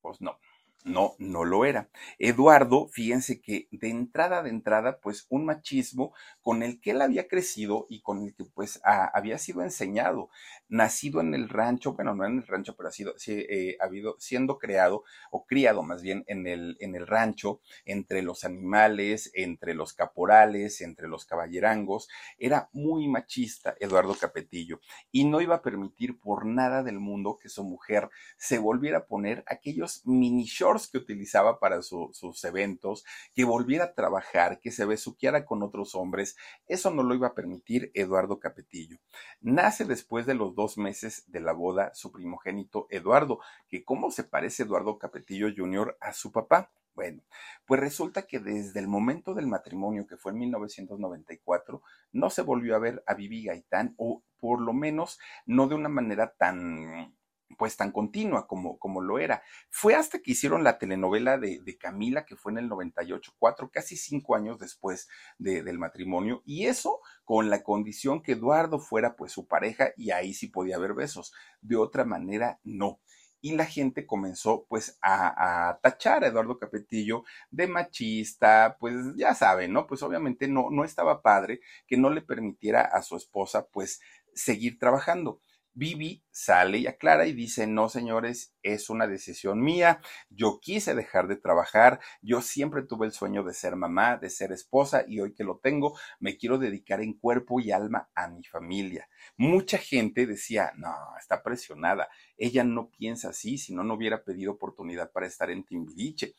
Speaker 1: pues no, no, no lo era. Eduardo, fíjense que de entrada, de entrada, pues un machismo con el que él había crecido y con el que pues había sido enseñado, nacido en el rancho, bueno, no en el rancho, pero ha sido, eh, habido, siendo creado o criado más bien en el, en el rancho, entre los animales, entre los caporales, entre los caballerangos, era muy machista Eduardo Capetillo y no iba a permitir por nada del mundo que su mujer se volviera a poner aquellos mini shorts que utilizaba para sus eventos, que volviera a trabajar, que se besuqueara con otros hombres. Eso no lo iba a permitir Eduardo Capetillo. Nace después de los dos meses de la boda su primogénito Eduardo, que cómo se parece Eduardo Capetillo Jr. a su papá. Bueno, pues resulta que desde el momento del matrimonio, que fue en 1994, no se volvió a ver a Vivi Gaitán, o por lo menos no de una manera tan pues tan continua como, como lo era. Fue hasta que hicieron la telenovela de, de Camila, que fue en el 98, cuatro, casi cinco años después de, del matrimonio, y eso con la condición que Eduardo fuera pues su pareja y ahí sí podía haber besos. De otra manera, no y la gente comenzó pues a, a, tachar a Eduardo Capetillo de machista, pues ya saben, ¿no? Pues obviamente no, no estaba padre que no le permitiera a su esposa pues seguir trabajando. Vivi sale y aclara y dice, no señores, es una decisión mía, yo quise dejar de trabajar, yo siempre tuve el sueño de ser mamá, de ser esposa y hoy que lo tengo, me quiero dedicar en cuerpo y alma a mi familia. Mucha gente decía, no, está presionada, ella no piensa así, si no, no hubiera pedido oportunidad para estar en Timbiriche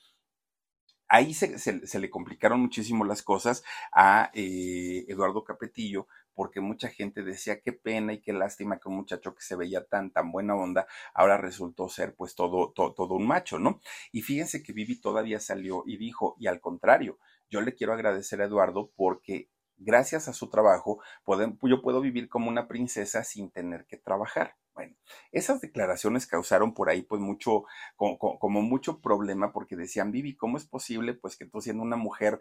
Speaker 1: ahí se, le complicaron muchísimo las cosas a eh, Eduardo Capetillo porque mucha gente decía qué pena y qué lástima que un muchacho que se veía tan, tan buena onda, ahora resultó ser pues todo, todo, todo un macho, ¿no? Y fíjense que Vivi todavía salió y dijo, y al contrario, yo le quiero agradecer a Eduardo porque gracias a su trabajo yo puedo vivir como una princesa sin tener que trabajar. Bueno, esas declaraciones causaron por ahí pues mucho, como, como, mucho problema porque decían, Vivi, ¿cómo es posible pues que tú siendo una mujer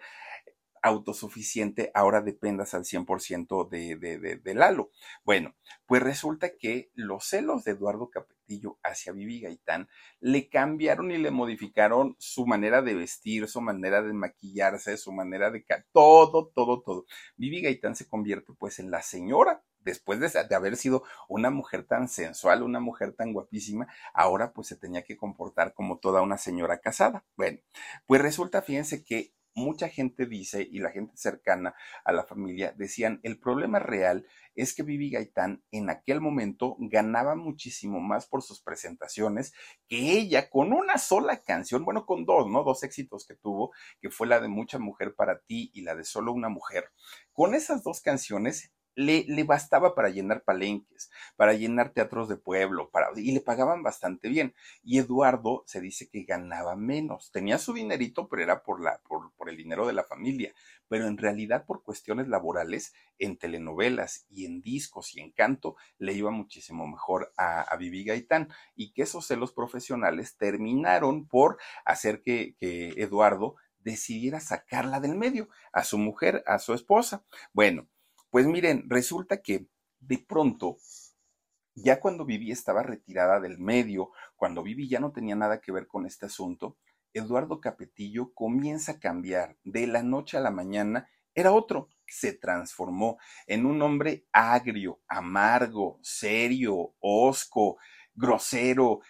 Speaker 1: autosuficiente ahora dependas al 100% de, de, de, de, Lalo. Bueno, pues resulta que los celos de Eduardo Capetillo hacia Vivi Gaitán le cambiaron y le modificaron su manera de vestir, su manera de maquillarse, su manera de... todo, todo, todo. Vivi Gaitán se convierte pues en la señora después de, de, haber sido una mujer tan sensual, una mujer tan guapísima, ahora pues se tenía que comportar como toda una señora casada. Bueno, pues resulta, fíjense que mucha gente dice, y la gente cercana a la familia decían, el problema real es que Vivi Gaitán en aquel momento ganaba muchísimo más por sus presentaciones que ella con una sola canción, bueno, con dos, ¿no? Dos éxitos que tuvo, que fue la de Mucha Mujer para ti y la de Solo una Mujer. Con esas dos canciones le, le, bastaba para llenar palenques, para llenar teatros de pueblo, para, y le pagaban bastante bien. Y Eduardo se dice que ganaba menos. Tenía su dinerito, pero era por, la, por, por el dinero de la familia. Pero en realidad, por cuestiones laborales, en telenovelas y en discos y en canto, le iba muchísimo mejor a, a Vivi Gaitán. Y que esos celos profesionales terminaron por hacer que, que Eduardo decidiera sacarla del medio, a su mujer, a su esposa. Bueno, pues miren, resulta que de pronto, ya cuando Vivi estaba retirada del medio, cuando Vivi ya no tenía nada que ver con este asunto, Eduardo Capetillo comienza a cambiar de la noche a la mañana, era otro, se transformó en un hombre agrio, amargo, serio, hosco, grosero,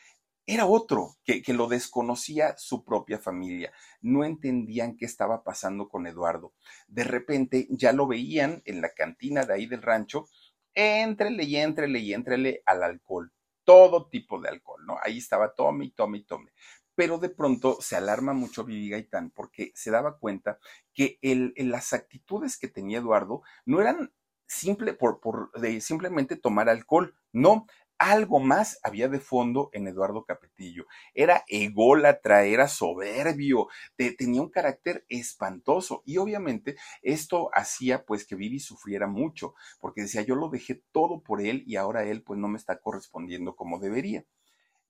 Speaker 1: era otro que, lo desconocía su propia familia. No entendían qué estaba pasando con Eduardo. De repente ya lo veían en la cantina de ahí del rancho, entrele y entrele y entrele al alcohol. Todo tipo de alcohol, ¿no? Ahí estaba tome y tome y tome. Pero de pronto se alarma mucho Vivi Gaitán porque se daba cuenta que el, las actitudes que tenía Eduardo no eran simple por, por de simplemente tomar alcohol, no, algo más había de fondo en Eduardo Capetillo. Era ególatra, era soberbio, tenía un carácter espantoso y obviamente esto hacía pues que Vivi sufriera mucho, porque decía yo lo dejé todo por él y ahora él pues no me está correspondiendo como debería.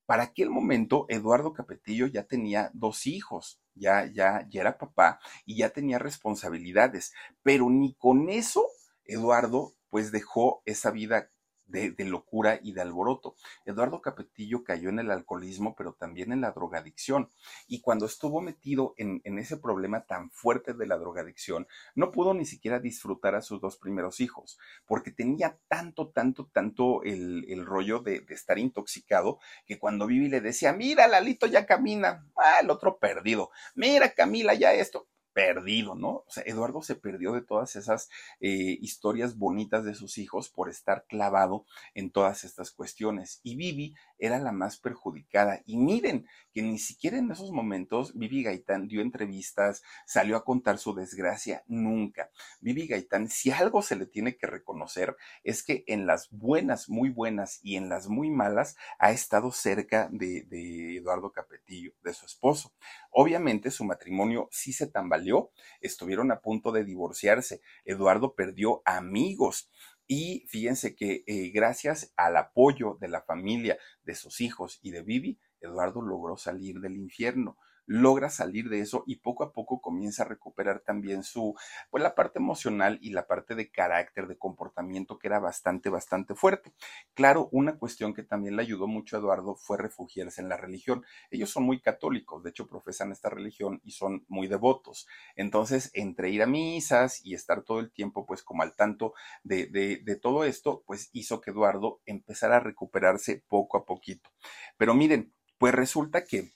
Speaker 1: Para aquel momento Eduardo Capetillo ya tenía dos hijos, ya ya ya era papá y ya tenía responsabilidades, pero ni con eso Eduardo pues dejó esa vida de, locura y de alboroto. Eduardo Capetillo cayó en el alcoholismo, pero también en la drogadicción. Y cuando estuvo metido en, ese problema tan fuerte de la drogadicción, no pudo ni siquiera disfrutar a sus dos primeros hijos, porque tenía tanto, tanto, tanto el, rollo de, estar intoxicado, que cuando Vivi le decía, mira, Lalito ya camina, ah, el otro perdido, mira, Camila ya esto, perdido, ¿no? O sea, Eduardo se perdió de todas esas eh, historias bonitas de sus hijos por estar clavado en todas estas cuestiones. Y Vivi era la más perjudicada. Y miren que ni siquiera en esos momentos Vivi Gaitán dio entrevistas, salió a contar su desgracia, nunca. Vivi Gaitán, si algo se le tiene que reconocer, es que en las buenas, muy buenas y en las muy malas ha estado cerca de, de Eduardo Capetillo, de su esposo. Obviamente su matrimonio sí se tambaleó, estuvieron a punto de divorciarse. Eduardo perdió amigos. Y fíjense que eh, gracias al apoyo de la familia, de sus hijos y de Vivi, Eduardo logró salir del infierno logra salir de eso y poco a poco comienza a recuperar también su, pues la parte emocional y la parte de carácter, de comportamiento que era bastante, bastante fuerte. Claro, una cuestión que también le ayudó mucho a Eduardo fue refugiarse en la religión. Ellos son muy católicos, de hecho profesan esta religión y son muy devotos. Entonces, entre ir a misas y estar todo el tiempo pues como al tanto de, de, de todo esto, pues hizo que Eduardo empezara a recuperarse poco a poquito. Pero miren, pues resulta que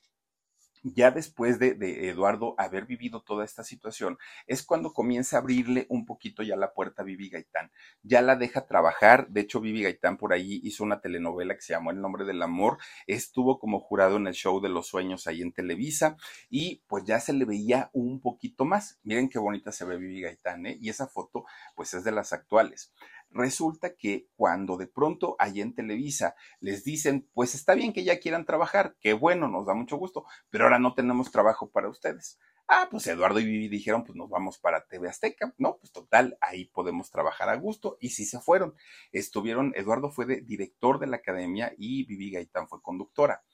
Speaker 1: ya después de, Eduardo haber vivido toda esta situación, es cuando comienza a abrirle un poquito ya la puerta a Vivi Gaitán. Ya la deja trabajar. De hecho, Vivi Gaitán por ahí hizo una telenovela que se llamó El nombre del amor. Estuvo como jurado en el show de los sueños ahí en Televisa y pues ya se le veía un poquito más. Miren qué bonita se ve Vivi Gaitán, ¿eh? Y esa foto pues es de las actuales. Resulta que cuando de pronto allá en Televisa les dicen, pues está bien que ya quieran trabajar, qué bueno, nos da mucho gusto, pero ahora no tenemos trabajo para ustedes. Ah, pues Eduardo y Vivi dijeron, pues nos vamos para TV Azteca, ¿no? Pues total, ahí podemos trabajar a gusto. Y sí se fueron. Estuvieron, Eduardo fue de, director de la academia y Vivi Gaitán fue conductora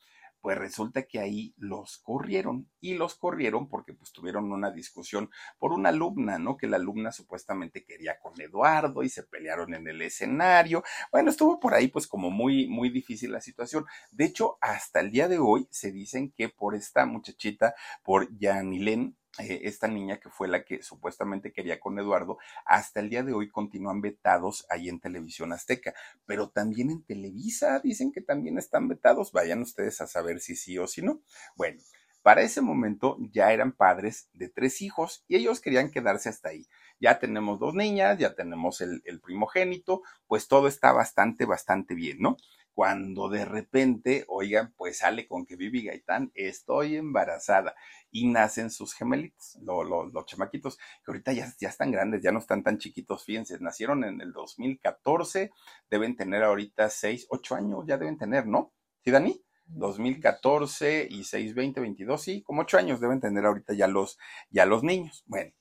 Speaker 1: pues resulta que ahí los corrieron y los corrieron porque pues tuvieron una discusión por una alumna, ¿no? Que la alumna supuestamente quería con Eduardo y se pelearon en el escenario. Bueno, estuvo por ahí pues como muy, muy difícil la situación. De hecho, hasta el día de hoy se dicen que por esta muchachita, por Yanilén, eh, esta niña que fue la que supuestamente quería con Eduardo, hasta el día de hoy continúan vetados ahí en Televisión Azteca, pero también en Televisa dicen que también están vetados, vayan ustedes a saber si sí o si no. Bueno, para ese momento ya eran padres de tres hijos y ellos querían quedarse hasta ahí. Ya tenemos dos niñas, ya tenemos el, el primogénito, pues todo está bastante, bastante bien, ¿no? Cuando de repente, oigan, pues sale con que Vivi Gaitán, estoy embarazada y nacen sus gemelitos, los chamaquitos, que ahorita ya, ya están grandes, ya no están tan chiquitos, fíjense, nacieron en el 2014, deben tener ahorita 6, 8 años, ya deben tener, ¿no? ¿Sí, Dani? 2014 y 6, 20, 22, sí, como 8 años deben tener ahorita ya los, ya los niños. Bueno,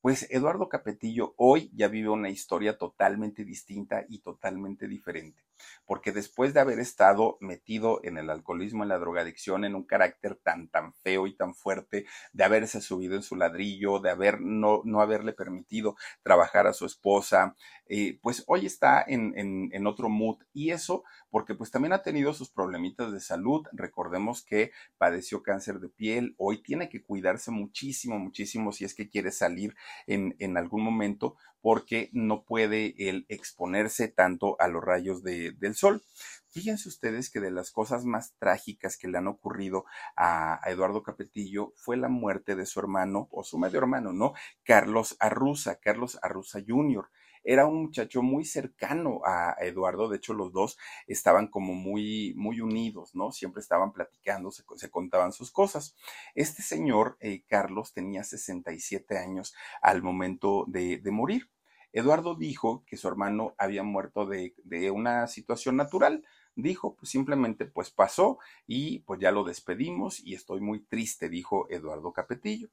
Speaker 1: Pues Eduardo Capetillo hoy ya vive una historia totalmente distinta y totalmente diferente, porque después de haber estado metido en el alcoholismo, en la drogadicción, en un carácter tan, tan feo y tan fuerte, de haberse subido en su ladrillo, de haber no, no haberle permitido trabajar a su esposa, eh, pues hoy está en, en, en otro mood. Y eso porque pues también ha tenido sus problemitas de salud. Recordemos que padeció cáncer de piel, hoy tiene que cuidarse muchísimo, muchísimo si es que quiere salir en, en algún momento porque no puede él exponerse tanto a los rayos de, del sol. Fíjense ustedes que de las cosas más trágicas que le han ocurrido a, a, Eduardo Capetillo fue la muerte de su hermano, o su medio hermano, ¿no? Carlos Arruza, Carlos Arruza Jr era un muchacho muy cercano a Eduardo, de hecho los dos estaban como muy, muy unidos, ¿no? Siempre estaban platicando, se, contaban sus cosas. Este señor, eh, Carlos, tenía 67 años al momento de, de morir. Eduardo dijo que su hermano había muerto de, de una situación natural, dijo, pues simplemente pues pasó y pues ya lo despedimos y estoy muy triste, dijo Eduardo Capetillo.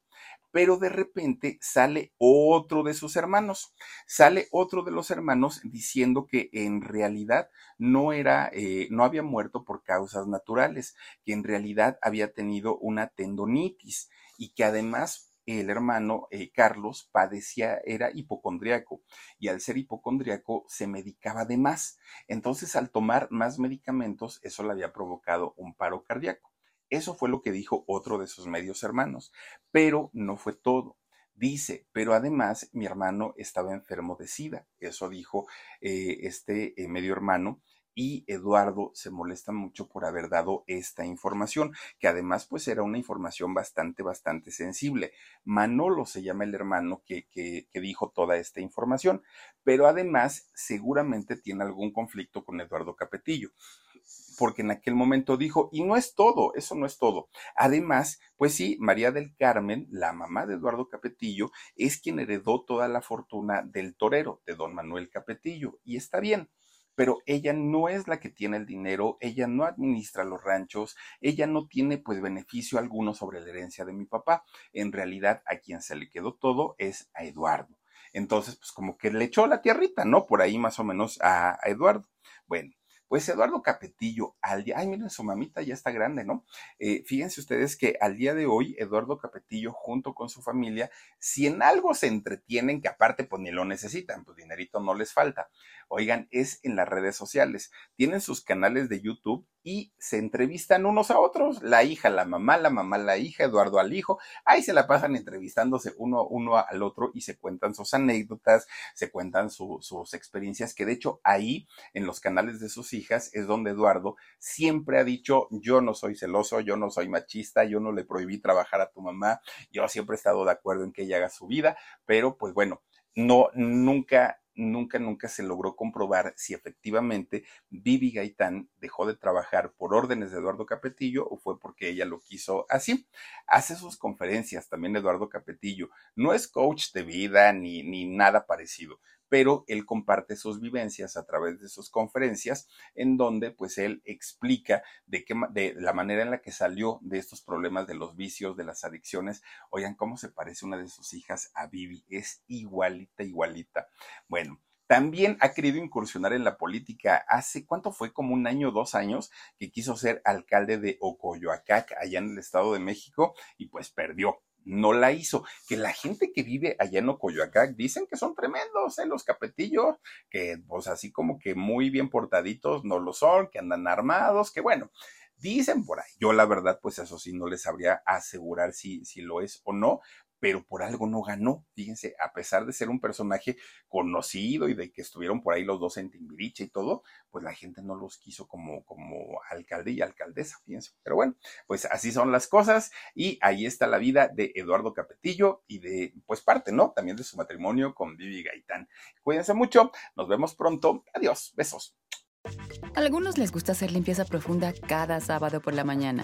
Speaker 1: Pero de repente sale otro de sus hermanos, sale otro de los hermanos diciendo que en realidad no era, eh, no había muerto por causas naturales, que en realidad había tenido una tendonitis y que además el hermano eh, Carlos padecía, era hipocondriaco y al ser hipocondriaco se medicaba de más. Entonces al tomar más medicamentos eso le había provocado un paro cardíaco. Eso fue lo que dijo otro de sus medios hermanos, pero no fue todo. Dice, pero además mi hermano estaba enfermo de SIDA. Eso dijo eh, este eh, medio hermano y Eduardo se molesta mucho por haber dado esta información, que además pues era una información bastante, bastante sensible. Manolo se llama el hermano que, que, que dijo toda esta información, pero además seguramente tiene algún conflicto con Eduardo Capetillo porque en aquel momento dijo, y no es todo, eso no es todo. Además, pues sí, María del Carmen, la mamá de Eduardo Capetillo, es quien heredó toda la fortuna del torero, de don Manuel Capetillo, y está bien pero ella no es la que tiene el dinero, ella no administra los ranchos, ella no tiene pues beneficio alguno sobre la herencia de mi papá. En realidad a quien se le quedó todo es a Eduardo. Entonces, pues como que le echó la tierrita, ¿no? Por ahí más o menos a, Eduardo. Bueno, pues Eduardo Capetillo, al día, ay, miren, su mamita ya está grande, ¿no? Eh, fíjense ustedes que al día de hoy, Eduardo Capetillo, junto con su familia, si en algo se entretienen, que aparte pues ni lo necesitan, pues dinerito no les falta, oigan, es en las redes sociales. Tienen sus canales de YouTube y se entrevistan unos a otros, la hija, la mamá, la mamá, la hija, Eduardo al hijo, ahí se la pasan entrevistándose uno, uno al otro y se cuentan sus anécdotas, se cuentan su, sus experiencias, que de hecho ahí en los canales de sus hijas es donde Eduardo siempre ha dicho, yo no soy celoso, yo no soy machista, yo no le prohibí trabajar a tu mamá, yo siempre he estado de acuerdo en que ella haga su vida, pero pues bueno, no, nunca nunca, nunca se logró comprobar si efectivamente Vivi Gaitán dejó de trabajar por órdenes de Eduardo Capetillo o fue porque ella lo quiso así. Hace sus conferencias también Eduardo Capetillo. No es coach de vida ni, ni nada parecido, pero él comparte sus vivencias a través de sus conferencias, en donde pues él explica de, qué, de la manera en la que salió de estos problemas de los vicios, de las adicciones. Oigan, cómo se parece una de sus hijas a Vivi, es igualita, igualita. Bueno, también ha querido incursionar en la política. Hace, ¿cuánto fue? Como un año, dos años, que quiso ser alcalde de Ocoyoacac, allá en el Estado de México, y pues perdió no la hizo. Que la gente que vive allá en Ocoyoacac dicen que son tremendos, ¿eh? Los capetillos, que pues así como que muy bien portaditos no lo son, que andan armados, que bueno, dicen por ahí. Yo la verdad, pues eso sí, no les sabría asegurar si, si lo es o no, pero por algo no ganó. Fíjense, a pesar de ser un personaje conocido y de que estuvieron por ahí los dos en Timbiriche y todo, pues la gente no los quiso como, como alcalde y alcaldesa, fíjense. Pero bueno, pues así son las cosas y ahí está la vida de Eduardo Capetillo y de, pues parte, ¿no? También de su matrimonio con Vivi Gaitán. Cuídense mucho, nos vemos pronto. Adiós, besos.
Speaker 3: A algunos les gusta hacer limpieza profunda cada sábado por la mañana.